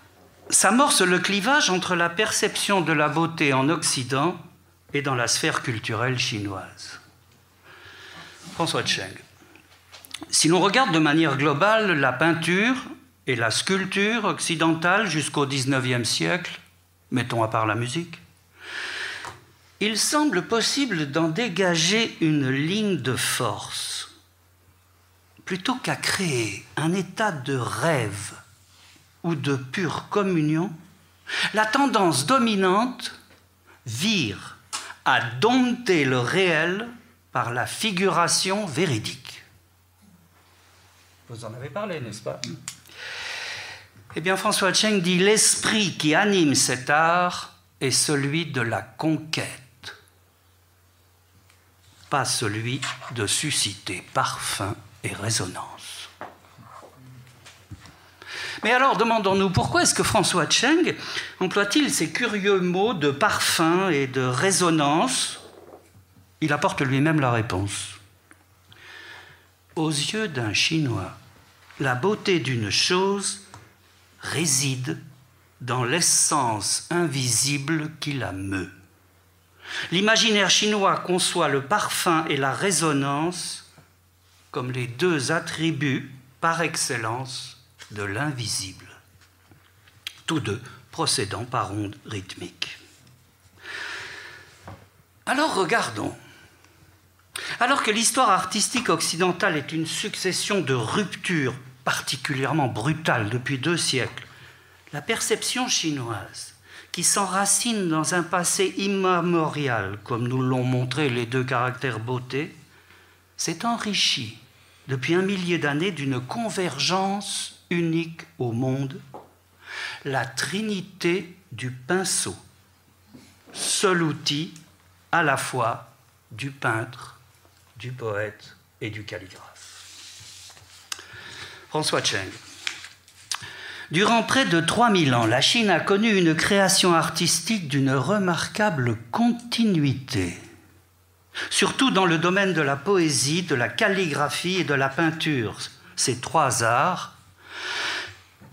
[SPEAKER 6] s'amorce le clivage entre la perception de la beauté en Occident et dans la sphère culturelle chinoise. François Cheng. Si l'on regarde de manière globale la peinture et la sculpture occidentale jusqu'au XIXe siècle, mettons à part la musique, il semble possible d'en dégager une ligne de force, plutôt qu'à créer un état de rêve ou de pure communion, la tendance dominante vire à dompter le réel par la figuration véridique. Vous en avez parlé, n'est-ce pas? Eh bien, François Cheng dit l'esprit qui anime cet art est celui de la conquête pas celui de susciter parfum et résonance. Mais alors demandons-nous pourquoi est-ce que François Cheng emploie-t-il ces curieux mots de parfum et de résonance? Il apporte lui-même la réponse. Aux yeux d'un Chinois, la beauté d'une chose réside dans l'essence invisible qui la meut. L'imaginaire chinois conçoit le parfum et la résonance comme les deux attributs par excellence de l'invisible, tous deux procédant par ondes rythmiques. Alors regardons. Alors que l'histoire artistique occidentale est une succession de ruptures particulièrement brutales depuis deux siècles, la perception chinoise qui s'enracine dans un passé immémorial, comme nous l'ont montré les deux caractères beauté, s'est enrichi depuis un millier d'années d'une convergence unique au monde, la trinité du pinceau, seul outil à la fois du peintre, du poète et du calligraphe. François Cheng. Durant près de 3000 ans, la Chine a connu une création artistique d'une remarquable continuité, surtout dans le domaine de la poésie, de la calligraphie et de la peinture, ces trois arts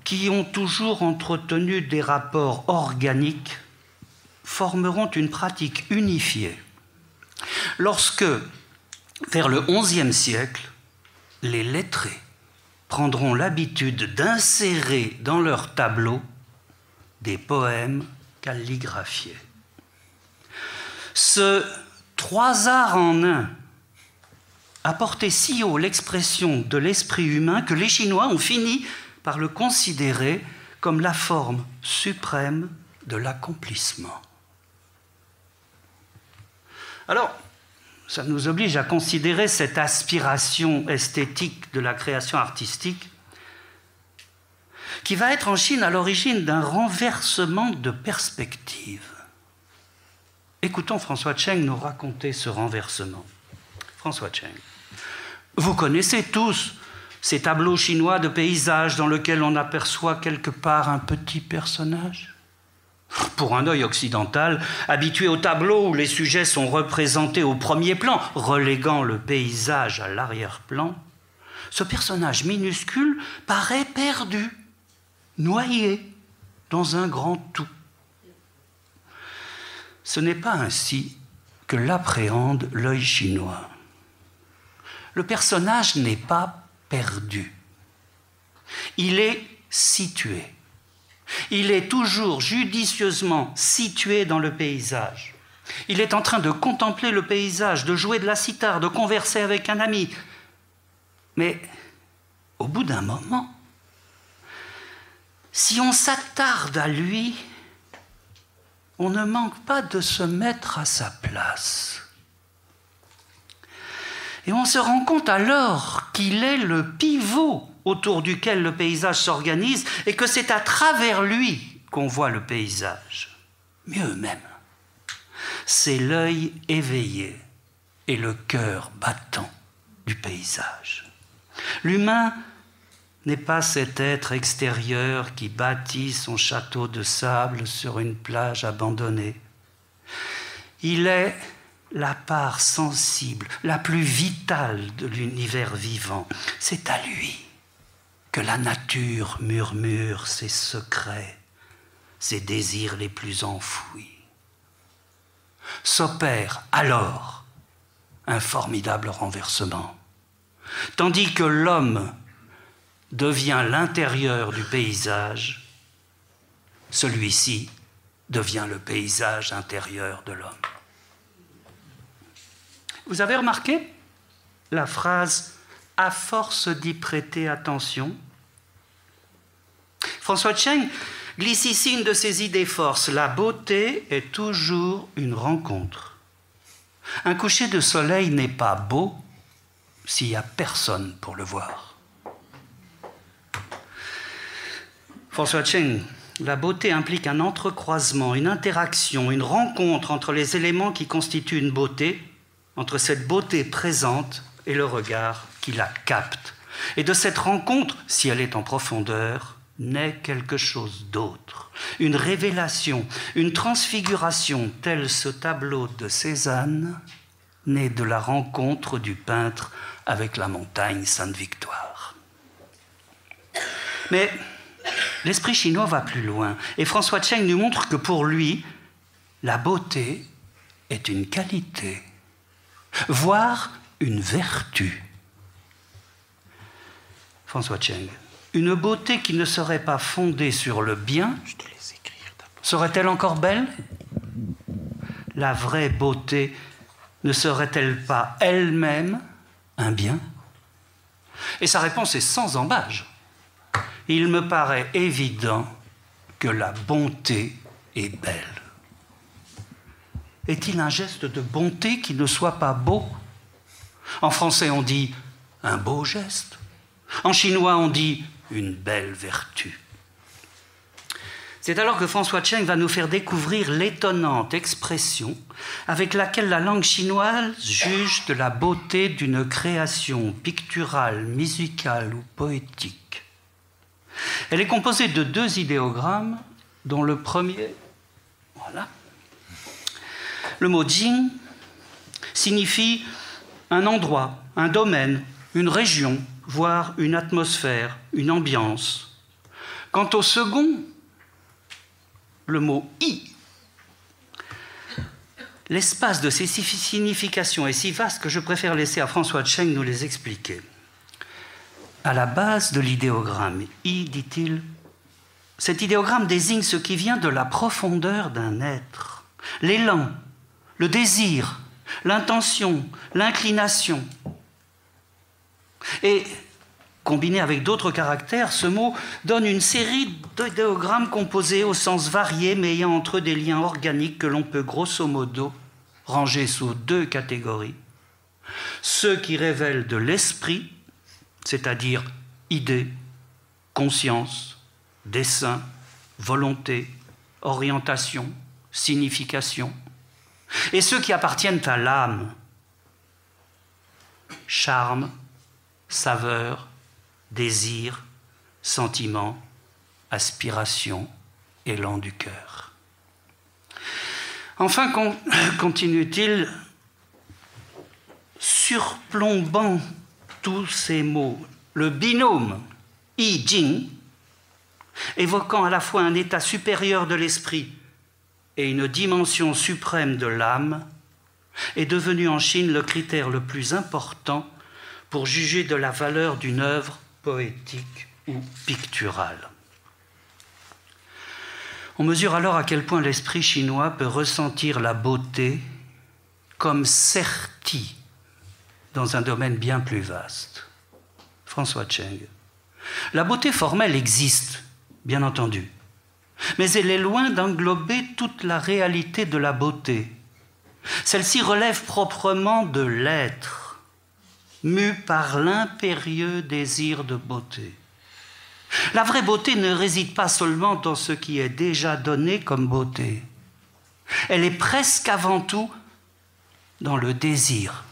[SPEAKER 6] qui ont toujours entretenu des rapports organiques formeront une pratique unifiée. Lorsque, vers le XIe siècle, les lettrés prendront l'habitude d'insérer dans leur tableau des poèmes calligraphiés. Ce trois arts en un a porté si haut l'expression de l'esprit humain que les Chinois ont fini par le considérer comme la forme suprême de l'accomplissement. Alors, ça nous oblige à considérer cette aspiration esthétique de la création artistique qui va être en Chine à l'origine d'un renversement de perspective. Écoutons François Cheng nous raconter ce renversement. François Cheng. Vous connaissez tous ces tableaux chinois de paysages dans lesquels on aperçoit quelque part un petit personnage pour un œil occidental, habitué aux tableaux où les sujets sont représentés au premier plan, reléguant le paysage à l'arrière-plan, ce personnage minuscule paraît perdu, noyé dans un grand tout. Ce n'est pas ainsi que l'appréhende l'œil chinois. Le personnage n'est pas perdu. Il est situé il est toujours judicieusement situé dans le paysage. Il est en train de contempler le paysage, de jouer de la cithare, de converser avec un ami. Mais au bout d'un moment, si on s'attarde à lui, on ne manque pas de se mettre à sa place. Et on se rend compte alors qu'il est le pivot autour duquel le paysage s'organise et que c'est à travers lui qu'on voit le paysage. Mieux même, c'est l'œil éveillé et le cœur battant du paysage. L'humain n'est pas cet être extérieur qui bâtit son château de sable sur une plage abandonnée. Il est la part sensible, la plus vitale de l'univers vivant. C'est à lui que la nature murmure ses secrets, ses désirs les plus enfouis. S'opère alors un formidable renversement. Tandis que l'homme devient l'intérieur du paysage, celui-ci devient le paysage intérieur de l'homme. Vous avez remarqué la phrase à force d'y prêter attention François Cheng glisse ici une de ses idées forces. La beauté est toujours une rencontre. Un coucher de soleil n'est pas beau s'il n'y a personne pour le voir. François Cheng, la beauté implique un entrecroisement, une interaction, une rencontre entre les éléments qui constituent une beauté, entre cette beauté présente et le regard qui la capte. Et de cette rencontre, si elle est en profondeur, naît quelque chose d'autre, une révélation, une transfiguration, tel ce tableau de Cézanne, né de la rencontre du peintre avec la montagne Sainte-Victoire. Mais l'esprit chinois va plus loin, et François Cheng nous montre que pour lui, la beauté est une qualité, voire une vertu. François Cheng, une beauté qui ne serait pas fondée sur le bien, serait-elle encore belle? La vraie beauté ne serait-elle pas elle-même un bien? Et sa réponse est sans embâge. Il me paraît évident que la bonté est belle. Est-il un geste de bonté qui ne soit pas beau En français, on dit un beau geste. En chinois, on dit une belle vertu. C'est alors que François Cheng va nous faire découvrir l'étonnante expression avec laquelle la langue chinoise juge de la beauté d'une création picturale, musicale ou poétique. Elle est composée de deux idéogrammes, dont le premier, voilà, le mot Jing signifie un endroit, un domaine, une région, voire une atmosphère, une ambiance. Quant au second, le mot i, l'espace de ces significations est si vaste que je préfère laisser à François Cheng nous les expliquer. À la base de l'idéogramme i, dit-il, cet idéogramme désigne ce qui vient de la profondeur d'un être, l'élan, le désir, l'intention, l'inclination, et combiné avec d'autres caractères, ce mot donne une série d'idéogrammes composés au sens varié mais ayant entre eux des liens organiques que l'on peut grosso modo ranger sous deux catégories. Ceux qui révèlent de l'esprit, c'est-à-dire idée, conscience, dessin, volonté, orientation, signification, et ceux qui appartiennent à l'âme, charme, saveur, désir, sentiment, aspiration, élan du cœur. Enfin, continue-t-il, surplombant tous ces mots, le binôme I Jing, évoquant à la fois un état supérieur de l'esprit et une dimension suprême de l'âme, est devenu en Chine le critère le plus important pour juger de la valeur d'une œuvre poétique ou picturale. On mesure alors à quel point l'esprit chinois peut ressentir la beauté comme certi dans un domaine bien plus vaste. François Cheng. La beauté formelle existe, bien entendu, mais elle est loin d'englober toute la réalité de la beauté. Celle-ci relève proprement de l'être mu par l'impérieux désir de beauté. La vraie beauté ne réside pas seulement dans ce qui est déjà donné comme beauté. Elle est presque avant tout dans le désir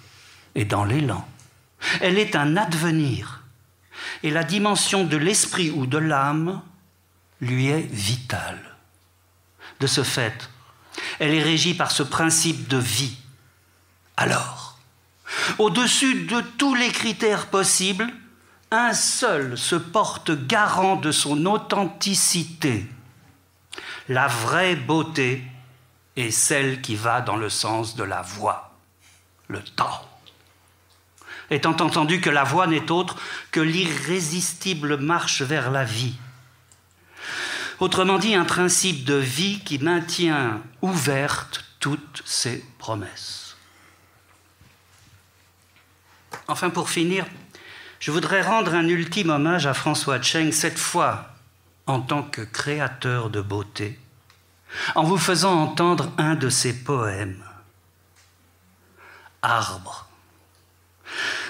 [SPEAKER 6] et dans l'élan. Elle est un advenir. Et la dimension de l'esprit ou de l'âme lui est vitale. De ce fait, elle est régie par ce principe de vie. Alors, au-dessus de tous les critères possibles, un seul se porte garant de son authenticité. La vraie beauté est celle qui va dans le sens de la voix, le temps. Étant entendu que la voix n'est autre que l'irrésistible marche vers la vie. Autrement dit, un principe de vie qui maintient ouvertes toutes ses promesses. Enfin, pour finir, je voudrais rendre un ultime hommage à François Cheng, cette fois en tant que créateur de beauté, en vous faisant entendre un de ses poèmes, Arbre,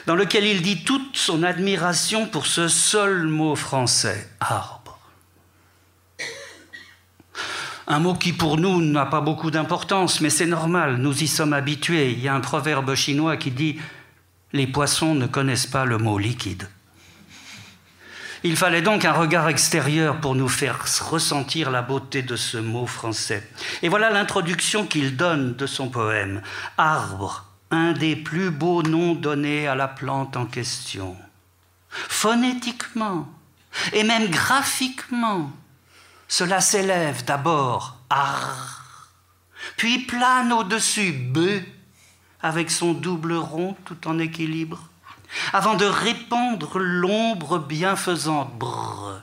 [SPEAKER 6] dans lequel il dit toute son admiration pour ce seul mot français, arbre. Un mot qui pour nous n'a pas beaucoup d'importance, mais c'est normal, nous y sommes habitués. Il y a un proverbe chinois qui dit Les poissons ne connaissent pas le mot liquide. Il fallait donc un regard extérieur pour nous faire ressentir la beauté de ce mot français. Et voilà l'introduction qu'il donne de son poème. Arbre, un des plus beaux noms donnés à la plante en question. Phonétiquement et même graphiquement, cela s'élève d'abord ar, puis plane au-dessus b, avec son double rond tout en équilibre, avant de répandre l'ombre bienfaisante brr.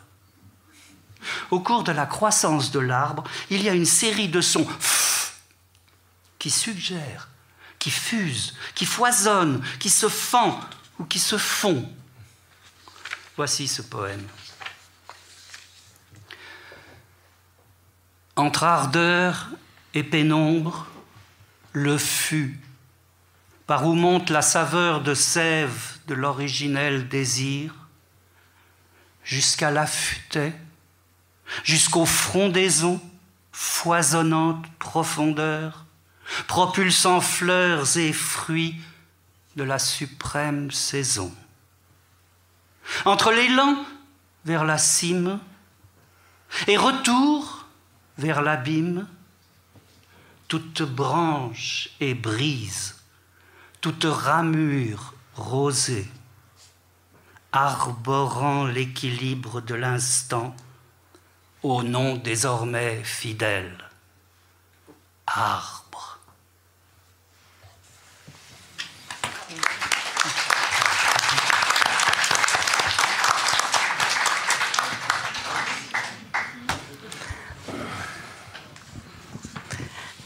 [SPEAKER 6] Au cours de la croissance de l'arbre, il y a une série de sons qui suggèrent, qui fusent, qui foisonnent, qui se fend ou qui se font. Voici ce poème. Entre ardeur et pénombre, le fut par où monte la saveur de sève de l'originel désir, jusqu'à la futaie, jusqu'aux frondaisons, foisonnantes profondeurs, propulsant fleurs et fruits de la suprême saison. Entre l'élan vers la cime et retour vers l'abîme, toute branche et brise toute ramure rosée, arborant l'équilibre de l'instant, au nom désormais fidèle, arbre.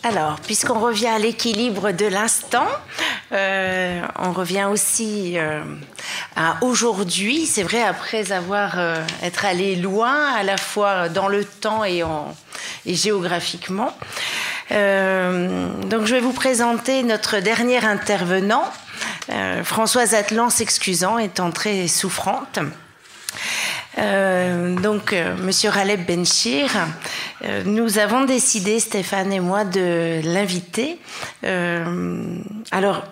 [SPEAKER 1] Alors, puisqu'on revient à l'équilibre de l'instant, euh, on revient aussi euh, à aujourd'hui. C'est vrai, après avoir euh, être allé loin, à la fois dans le temps et, en, et géographiquement. donc, je vais vous présenter notre dernier intervenant. Françoise Atlan s'excusant, étant très souffrante. Euh, donc, euh, Monsieur Raleb Benchir, euh, nous avons décidé, Stéphane et moi, de l'inviter. alors,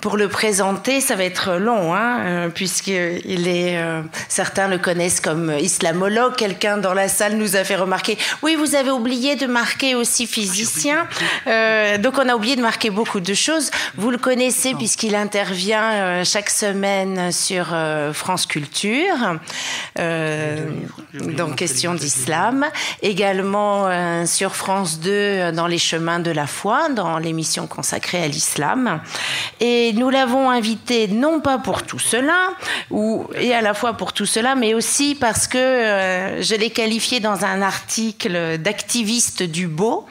[SPEAKER 1] pour le présenter, ça va être long, hein, euh, puisqu'il est, euh, certains le connaissent comme islamologue. Quelqu'un dans la salle nous a fait remarquer, oui, vous avez oublié de marquer aussi physicien. Euh, donc on a oublié de marquer beaucoup de choses. Vous le connaissez puisqu'il intervient chaque semaine sur France Culture, dans Question d'Islam, également sur France 2 dans Les Chemins de la foi, dans l'émission consacrée à l'islam. Et nous l'avons invité non pas pour tout cela, et à la fois pour tout cela, mais aussi parce que euh, je l'ai qualifié dans un article d'activiste du beau.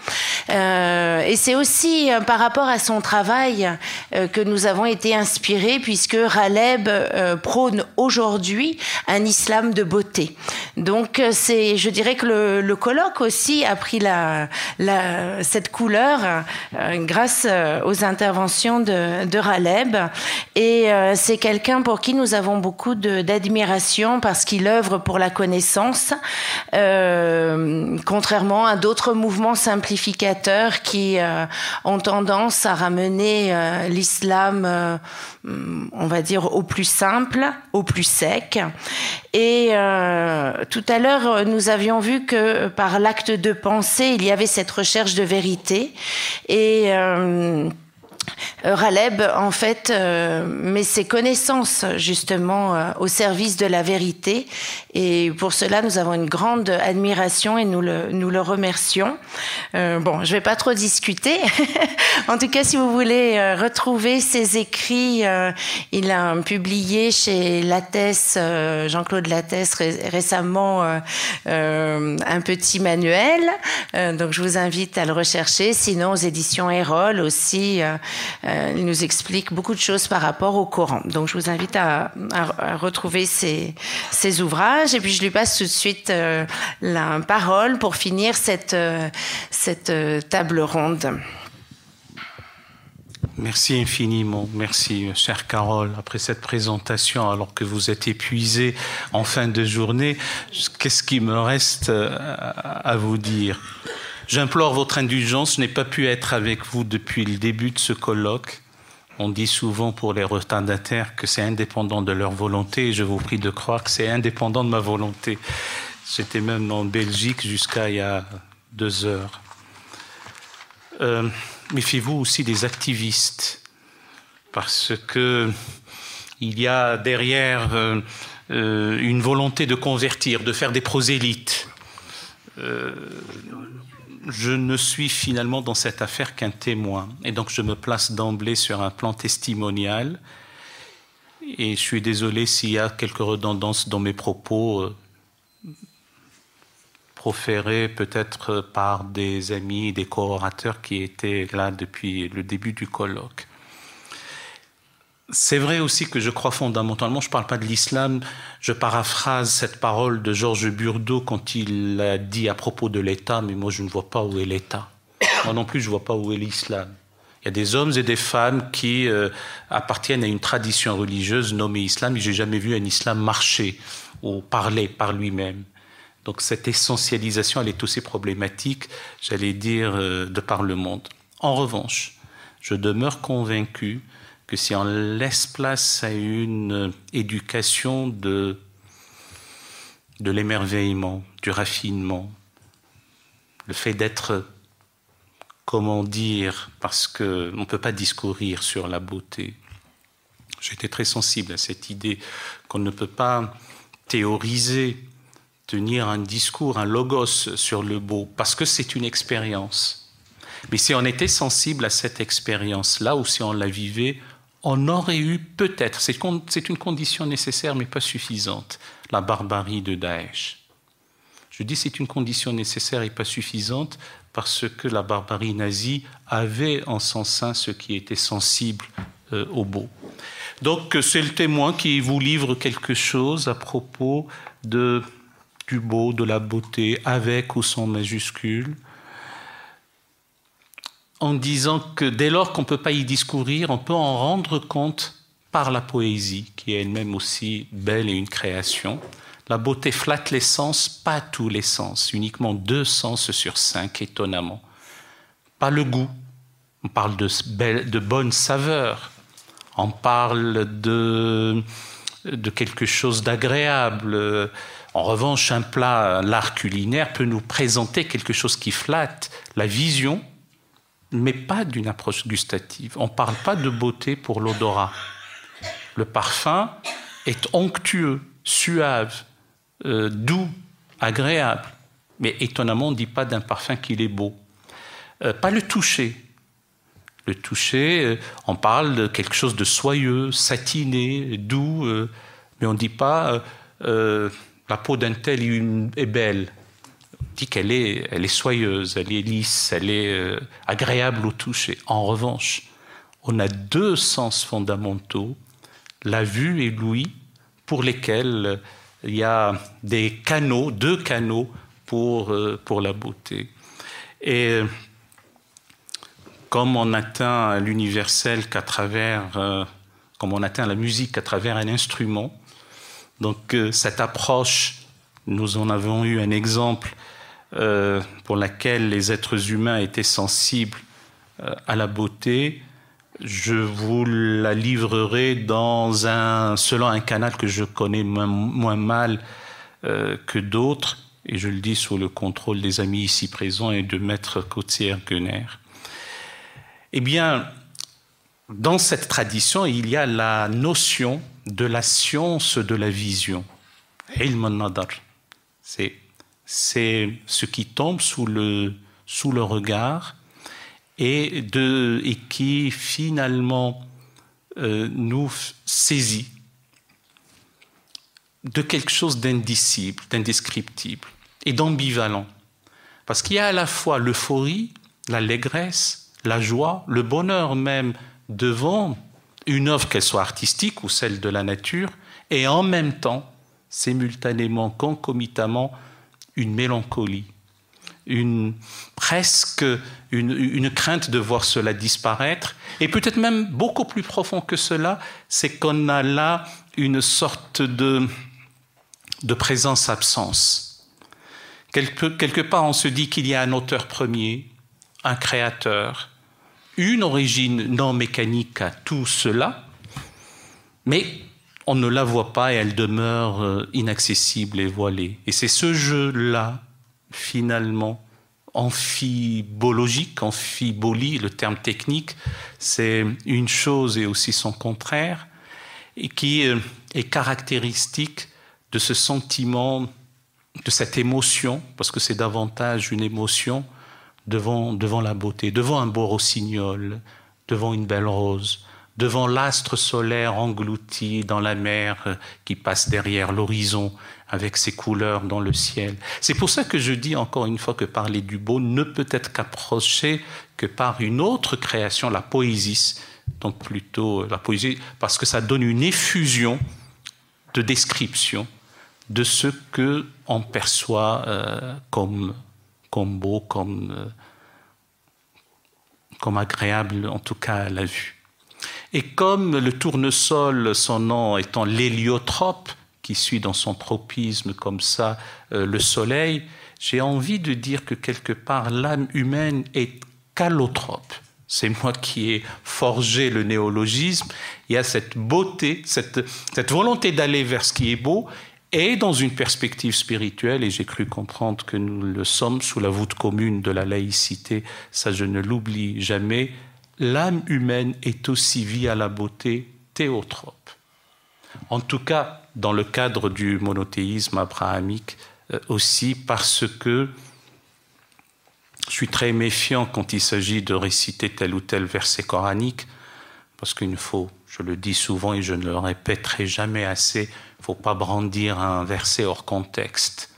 [SPEAKER 1] Euh, et c'est aussi euh, par rapport à son travail que nous avons été inspirés, puisque Raleb prône aujourd'hui un islam de beauté. Donc c'est, je dirais que le, colloque aussi a pris cette couleur grâce aux interventions de, de de Raleb. Et euh, c'est quelqu'un pour qui nous avons beaucoup d'admiration parce qu'il œuvre pour la connaissance, euh, contrairement à d'autres mouvements simplificateurs qui euh, ont tendance à ramener l'islam, on va dire, au plus simple, au plus sec. Et tout à l'heure, nous avions vu que par l'acte de pensée, il y avait cette recherche de vérité. Et Raleb, en fait, euh, met ses connaissances justement euh, au service de la vérité. Et pour cela, nous avons une grande admiration et nous le, nous le remercions. bon, je vais pas trop discuter. en tout cas, si vous voulez retrouver ses écrits, il a publié chez Lattès, Jean-Claude Lattès, récemment un petit manuel. donc, je vous invite à le rechercher. Sinon, aux éditions Erol aussi. Euh, il nous explique beaucoup de choses par rapport au Coran. Donc je vous invite à, retrouver ces, ouvrages et puis je lui passe tout de suite euh, la parole pour finir cette, euh, cette table ronde.
[SPEAKER 3] Merci infiniment, merci chère Carole. Après cette présentation, alors que vous êtes épuisée en fin de journée, qu'est-ce qui me reste à vous dire? J'implore votre indulgence, je n'ai pas pu être avec vous depuis le début de ce colloque. On dit souvent pour les retardataires que c'est indépendant de leur volonté, et je vous prie de croire que c'est indépendant de ma volonté. J'étais même en Belgique jusqu'à il y a deux heures. Euh, méfiez-vous aussi des activistes, parce que il y a derrière euh, euh, une volonté de convertir, de faire des prosélytes je ne suis finalement dans cette affaire qu'un témoin. Et donc je me place d'emblée sur un plan testimonial. Et je suis désolé s'il y a quelques redondances dans mes propos euh, proférés peut-être par des amis, des co-orateurs qui étaient là depuis le début du colloque. C'est vrai aussi que je crois fondamentalement, je ne parle pas de l'islam, je paraphrase cette parole de Georges Burdeau quand il a dit à propos de l'État, mais moi je ne vois pas où est l'État. Moi non plus je ne vois pas où est l'islam. Il y a des hommes et des femmes qui euh, appartiennent à une tradition religieuse nommée islam, mais j'ai jamais vu un islam marcher ou parler par lui-même. Donc cette essentialisation, elle est aussi problématique, j'allais dire, euh, de par le monde. En revanche, je demeure convaincu que si on laisse place à une éducation de, de l'émerveillement, du raffinement, le fait d'être, comment dire, parce qu'on ne peut pas discourir sur la beauté. J'étais très sensible à cette idée qu'on ne peut pas théoriser, tenir un discours, un logos sur le beau, parce que c'est une expérience. Mais si on était sensible à cette expérience-là, ou si on la vivait, on aurait eu peut-être, c'est une condition nécessaire mais pas suffisante, la barbarie de Daesh. Je dis c'est une condition nécessaire et pas suffisante parce que la barbarie nazie avait en son sein ce qui était sensible euh, au beau. Donc c'est le témoin qui vous livre quelque chose à propos de, du beau, de la beauté, avec ou sans majuscule, en disant que dès lors qu'on ne peut pas y discourir, on peut en rendre compte par la poésie, qui est elle-même aussi belle et une création. La beauté flatte les sens, pas tous les sens, uniquement deux sens sur cinq, étonnamment. Pas le goût, on parle de, de bonne saveur, on parle de, de quelque chose d'agréable. En revanche, un plat, l'art culinaire peut nous présenter quelque chose qui flatte la vision, mais pas d'une approche gustative. On ne parle pas de beauté pour l'odorat. Le parfum est onctueux, suave, euh, doux, agréable. Mais étonnamment, on ne dit pas d'un parfum qu'il est beau. Euh, pas le toucher. Le toucher, euh, on parle de quelque chose de soyeux, satiné, doux, mais on ne dit pas la peau d'un tel est belle dit qu'elle est, elle est soyeuse, elle est lisse, elle est euh, agréable au toucher. En revanche, on a deux sens fondamentaux, la vue et l'ouïe, pour lesquels euh, il y a des canaux, deux canaux pour, euh, pour la beauté. Et comme on atteint l'universel qu'à travers, comme on atteint la musique à travers un instrument. Donc cette approche, nous en avons eu un exemple euh, pour laquelle les êtres humains étaient sensibles à la beauté. Je vous la livrerai selon un canal que je connais moins, mal que d'autres, et je le dis sous le contrôle des amis ici présents et de Maître Cotier-Gunner. Eh bien, dans cette tradition, il y a la notion de la science de la vision. C'est, c'est ce qui tombe sous le, sous le regard et, de, et qui finalement euh, nous saisit de quelque chose d'indicible, d'indescriptible et d'ambivalent. Parce qu'il y a à la fois l'euphorie, l'allégresse, la joie, le bonheur même devant une œuvre, qu'elle soit artistique ou celle de la nature, et en même temps, simultanément, concomitamment, une mélancolie, une, presque une, crainte de voir cela disparaître, et peut-être même beaucoup plus profond que cela, c'est qu'on a là une sorte de, de présence-absence. Quelque, quelque part, on se dit qu'il y a un auteur premier, un créateur, une origine non mécanique à tout cela, mais on ne la voit pas et elle demeure euh, inaccessible et voilée. Et c'est ce jeu-là, finalement, amphibologique, amphibolie, le terme technique, c'est une chose et aussi son contraire, et qui euh, est caractéristique de ce sentiment, de cette émotion, parce que c'est davantage une émotion, devant, devant la beauté, devant un beau rossignol, devant une belle rose, devant l'astre solaire englouti dans la mer qui passe derrière l'horizon avec ses couleurs dans le ciel. C'est pour ça que je dis encore une fois que parler du beau ne peut être qu'approché que par une autre création, la poésie, donc plutôt la poésie, parce que ça donne une effusion de description de ce que on perçoit euh, comme beau, euh, comme agréable, en tout cas à la vue. Et comme le tournesol, son nom étant l'héliotrope, qui suit dans son tropisme comme ça euh, le soleil, j'ai envie de dire que quelque part l'âme humaine est calotrope. C'est moi qui ai forgé le néologisme. Il y a cette beauté, cette, cette volonté d'aller vers ce qui est beau, et dans une perspective spirituelle, et j'ai cru comprendre que nous le sommes sous la voûte commune de la laïcité, ça je ne l'oublie jamais, l'âme humaine est aussi vie à la beauté théotrope. En tout cas, dans le cadre du monothéisme abrahamique euh, aussi, parce que je suis très méfiant quand il s'agit de réciter tel ou tel verset coranique, parce qu'il faut, je le dis souvent et je ne le répéterai jamais assez, il ne faut pas brandir un verset hors contexte.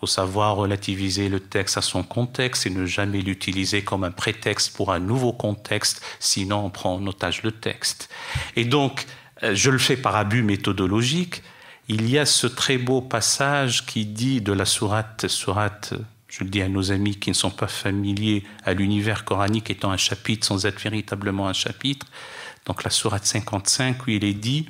[SPEAKER 3] Faut savoir relativiser le texte à son contexte et ne jamais l'utiliser comme un prétexte pour un nouveau contexte, sinon on prend en otage le texte. Et donc, euh, je le fais par abus méthodologique. Il y a ce très beau passage qui dit de la sourate, sourate, je le dis à nos amis qui ne sont pas familiers à l'univers coranique étant un chapitre sans être véritablement un chapitre, donc la sourate 55 où il est dit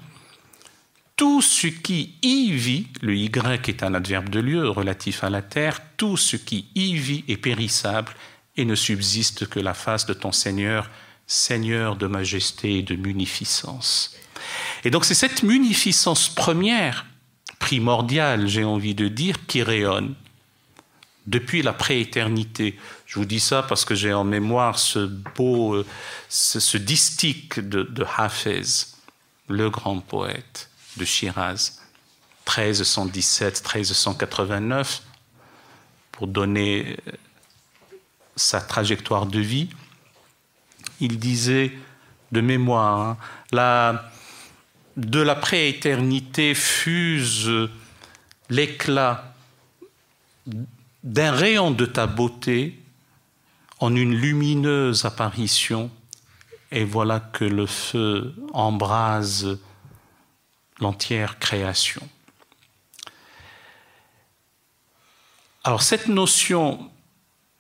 [SPEAKER 3] tout ce qui y vit, le Y est un adverbe de lieu relatif à la terre, tout ce qui y vit est périssable et ne subsiste que la face de ton Seigneur, Seigneur de majesté et de munificence. Et donc c'est cette munificence première, primordiale, j'ai envie de dire, qui rayonne depuis la prééternité. Je vous dis ça parce que j'ai en mémoire ce beau, euh, ce, distique de, de Hafez, le grand poète de Shiraz, 1317, 1389, pour donner euh, sa trajectoire de vie. Il disait de mémoire, hein, la, de la prééternité fuse l'éclat d'un rayon de ta beauté en une lumineuse apparition, et voilà que le feu embrase l'entière création. Alors cette notion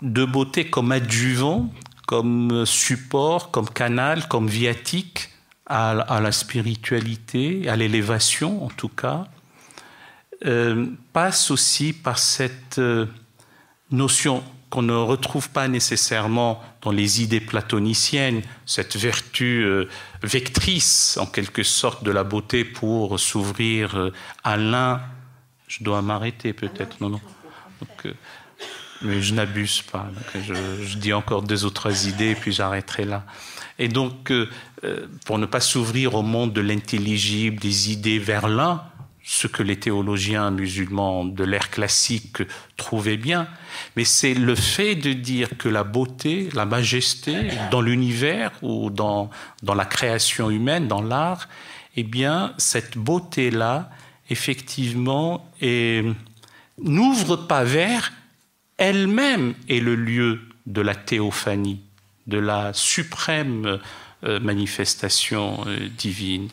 [SPEAKER 3] de beauté comme adjuvant, comme support, comme canal, comme viatique à, la spiritualité, à l'élévation en tout cas, euh, passe aussi par cette euh, notion qu'on ne retrouve pas nécessairement dans les idées platoniciennes, cette vertu euh, vectrice en quelque sorte de la beauté pour s'ouvrir à l'un. Je dois m'arrêter peut-être, non, non. mais je n'abuse pas. Je, dis encore deux ou trois idées, puis j'arrêterai là. Et donc, euh, euh, pour ne pas s'ouvrir au monde de l'intelligible, des idées vers l'un, ce que les théologiens musulmans de l'ère classique trouvaient bien, mais c'est le fait de dire que la beauté, la majesté dans l'univers ou dans, dans la création humaine, dans l'art, eh bien, cette beauté-là, effectivement, n'ouvre pas vers elle-même est le lieu de la théophanie de la suprême euh, manifestation euh, divine.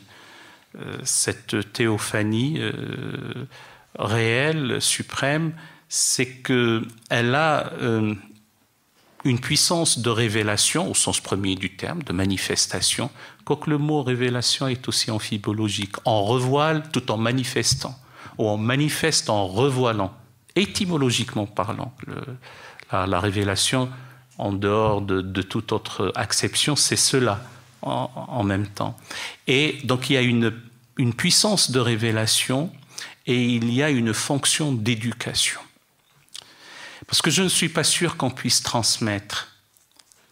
[SPEAKER 3] Euh, cette théophanie réelle, suprême, c'est qu'elle a une puissance de révélation, au sens premier du terme, de manifestation, quoique le mot révélation est aussi amphibologique. On revoile tout en manifestant, ou on manifeste en revoilant, étymologiquement parlant. la, révélation en dehors de, toute autre acception, c'est cela en, même temps. Et donc il y a une, une puissance de révélation et il y a une fonction d'éducation. Parce que je ne suis pas sûr qu'on puisse transmettre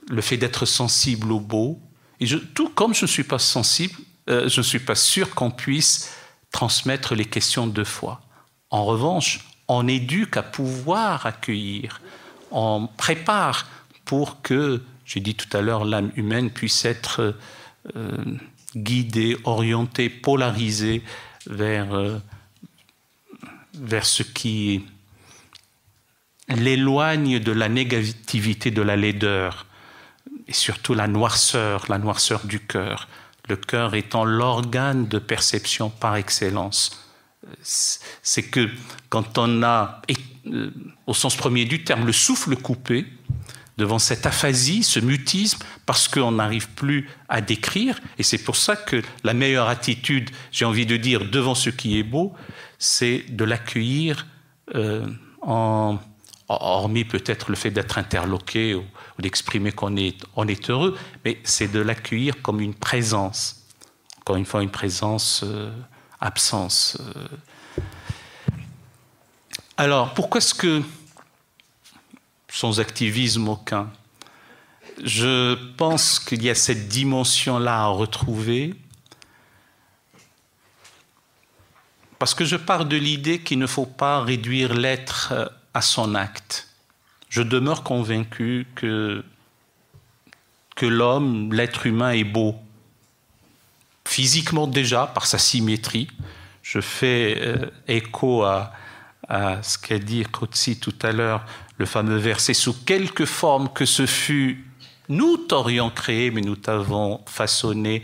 [SPEAKER 3] le fait d'être sensible au beau, et tout comme je ne suis pas sensible, euh, je ne suis pas sûr qu'on puisse transmettre les questions de foi. En revanche, on éduque à pouvoir accueillir, on prépare pour que, j'ai dit tout à l'heure, l'âme humaine puisse être euh, guidée, orientée, polarisée vers, euh, vers ce qui l'éloigne de la négativité, de la laideur, et surtout la noirceur, la noirceur du cœur. Le cœur étant l'organe de perception par excellence. C'est que quand on a, euh, au sens premier du terme, le souffle coupé, devant cette aphasie, ce mutisme, parce qu'on n'arrive plus à décrire. Et c'est pour ça que la meilleure attitude, j'ai envie de dire, devant ce qui est beau, c'est de l'accueillir euh, hormis peut-être le fait d'être interloqué ou, d'exprimer qu'on est, on est heureux, mais c'est de l'accueillir comme une présence. Encore une fois, une présence euh, absence. Euh. Alors, pourquoi est-ce que sans activisme aucun. Je pense qu'il y a cette dimension-là à retrouver, parce que je pars de l'idée qu'il ne faut pas réduire l'être euh, à son acte. Je demeure convaincu que, que l'homme, l'être humain est beau, physiquement déjà, par sa symétrie. Je fais euh, écho à, à ce qu'a dit Kotsi tout à l'heure, le fameux verset Sous quelque forme que ce fût, nous t'aurions créé, mais nous t'avons façonné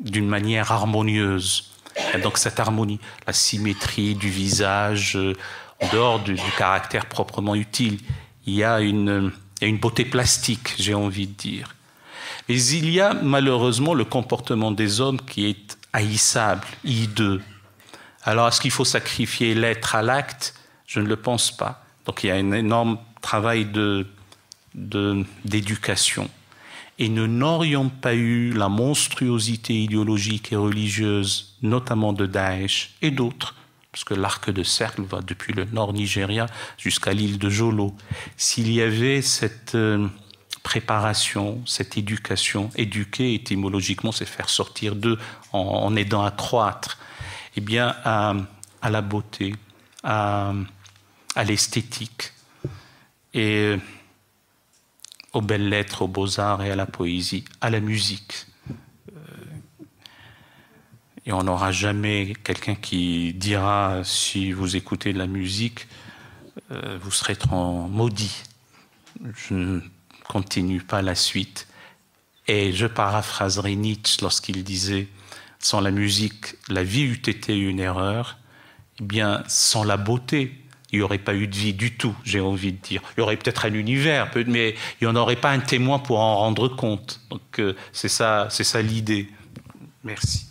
[SPEAKER 3] d'une manière harmonieuse. Et donc cette harmonie, la symétrie du visage, euh, en dehors du, caractère proprement utile, il y a une, une beauté plastique, j'ai envie de dire. Mais il y a malheureusement le comportement des hommes qui est haïssable, hideux. Alors, est-ce qu'il faut sacrifier l'être à l'acte? Je ne le pense pas. Donc, il y a un énorme travail d'éducation. De, et nous n'aurions pas eu la monstruosité idéologique et religieuse, notamment de Daesh et d'autres, parce que l'arc de cercle va depuis le nord Nigeria jusqu'à l'île de Jolo. S'il y avait cette euh, préparation, cette éducation, éduquer étymologiquement, c'est faire sortir d'eux en aidant à croître eh bien, à, la beauté, à, l'esthétique et aux belles lettres, aux beaux-arts et à la poésie, à la musique. Euh, et on n'aura jamais quelqu'un qui dira si vous écoutez de la musique, euh, vous serez trop maudit. Je ne continue pas la suite. Et je paraphraserai Nietzsche lorsqu'il disait sans la musique, la vie eût été une erreur. Eh bien, sans la beauté, il n'y aurait pas eu de vie du tout, j'ai envie de dire. Il y aurait peut-être un univers, mais il n'y en aurait pas un témoin pour en rendre compte. Donc euh, c'est ça, c'est ça l'idée. Merci.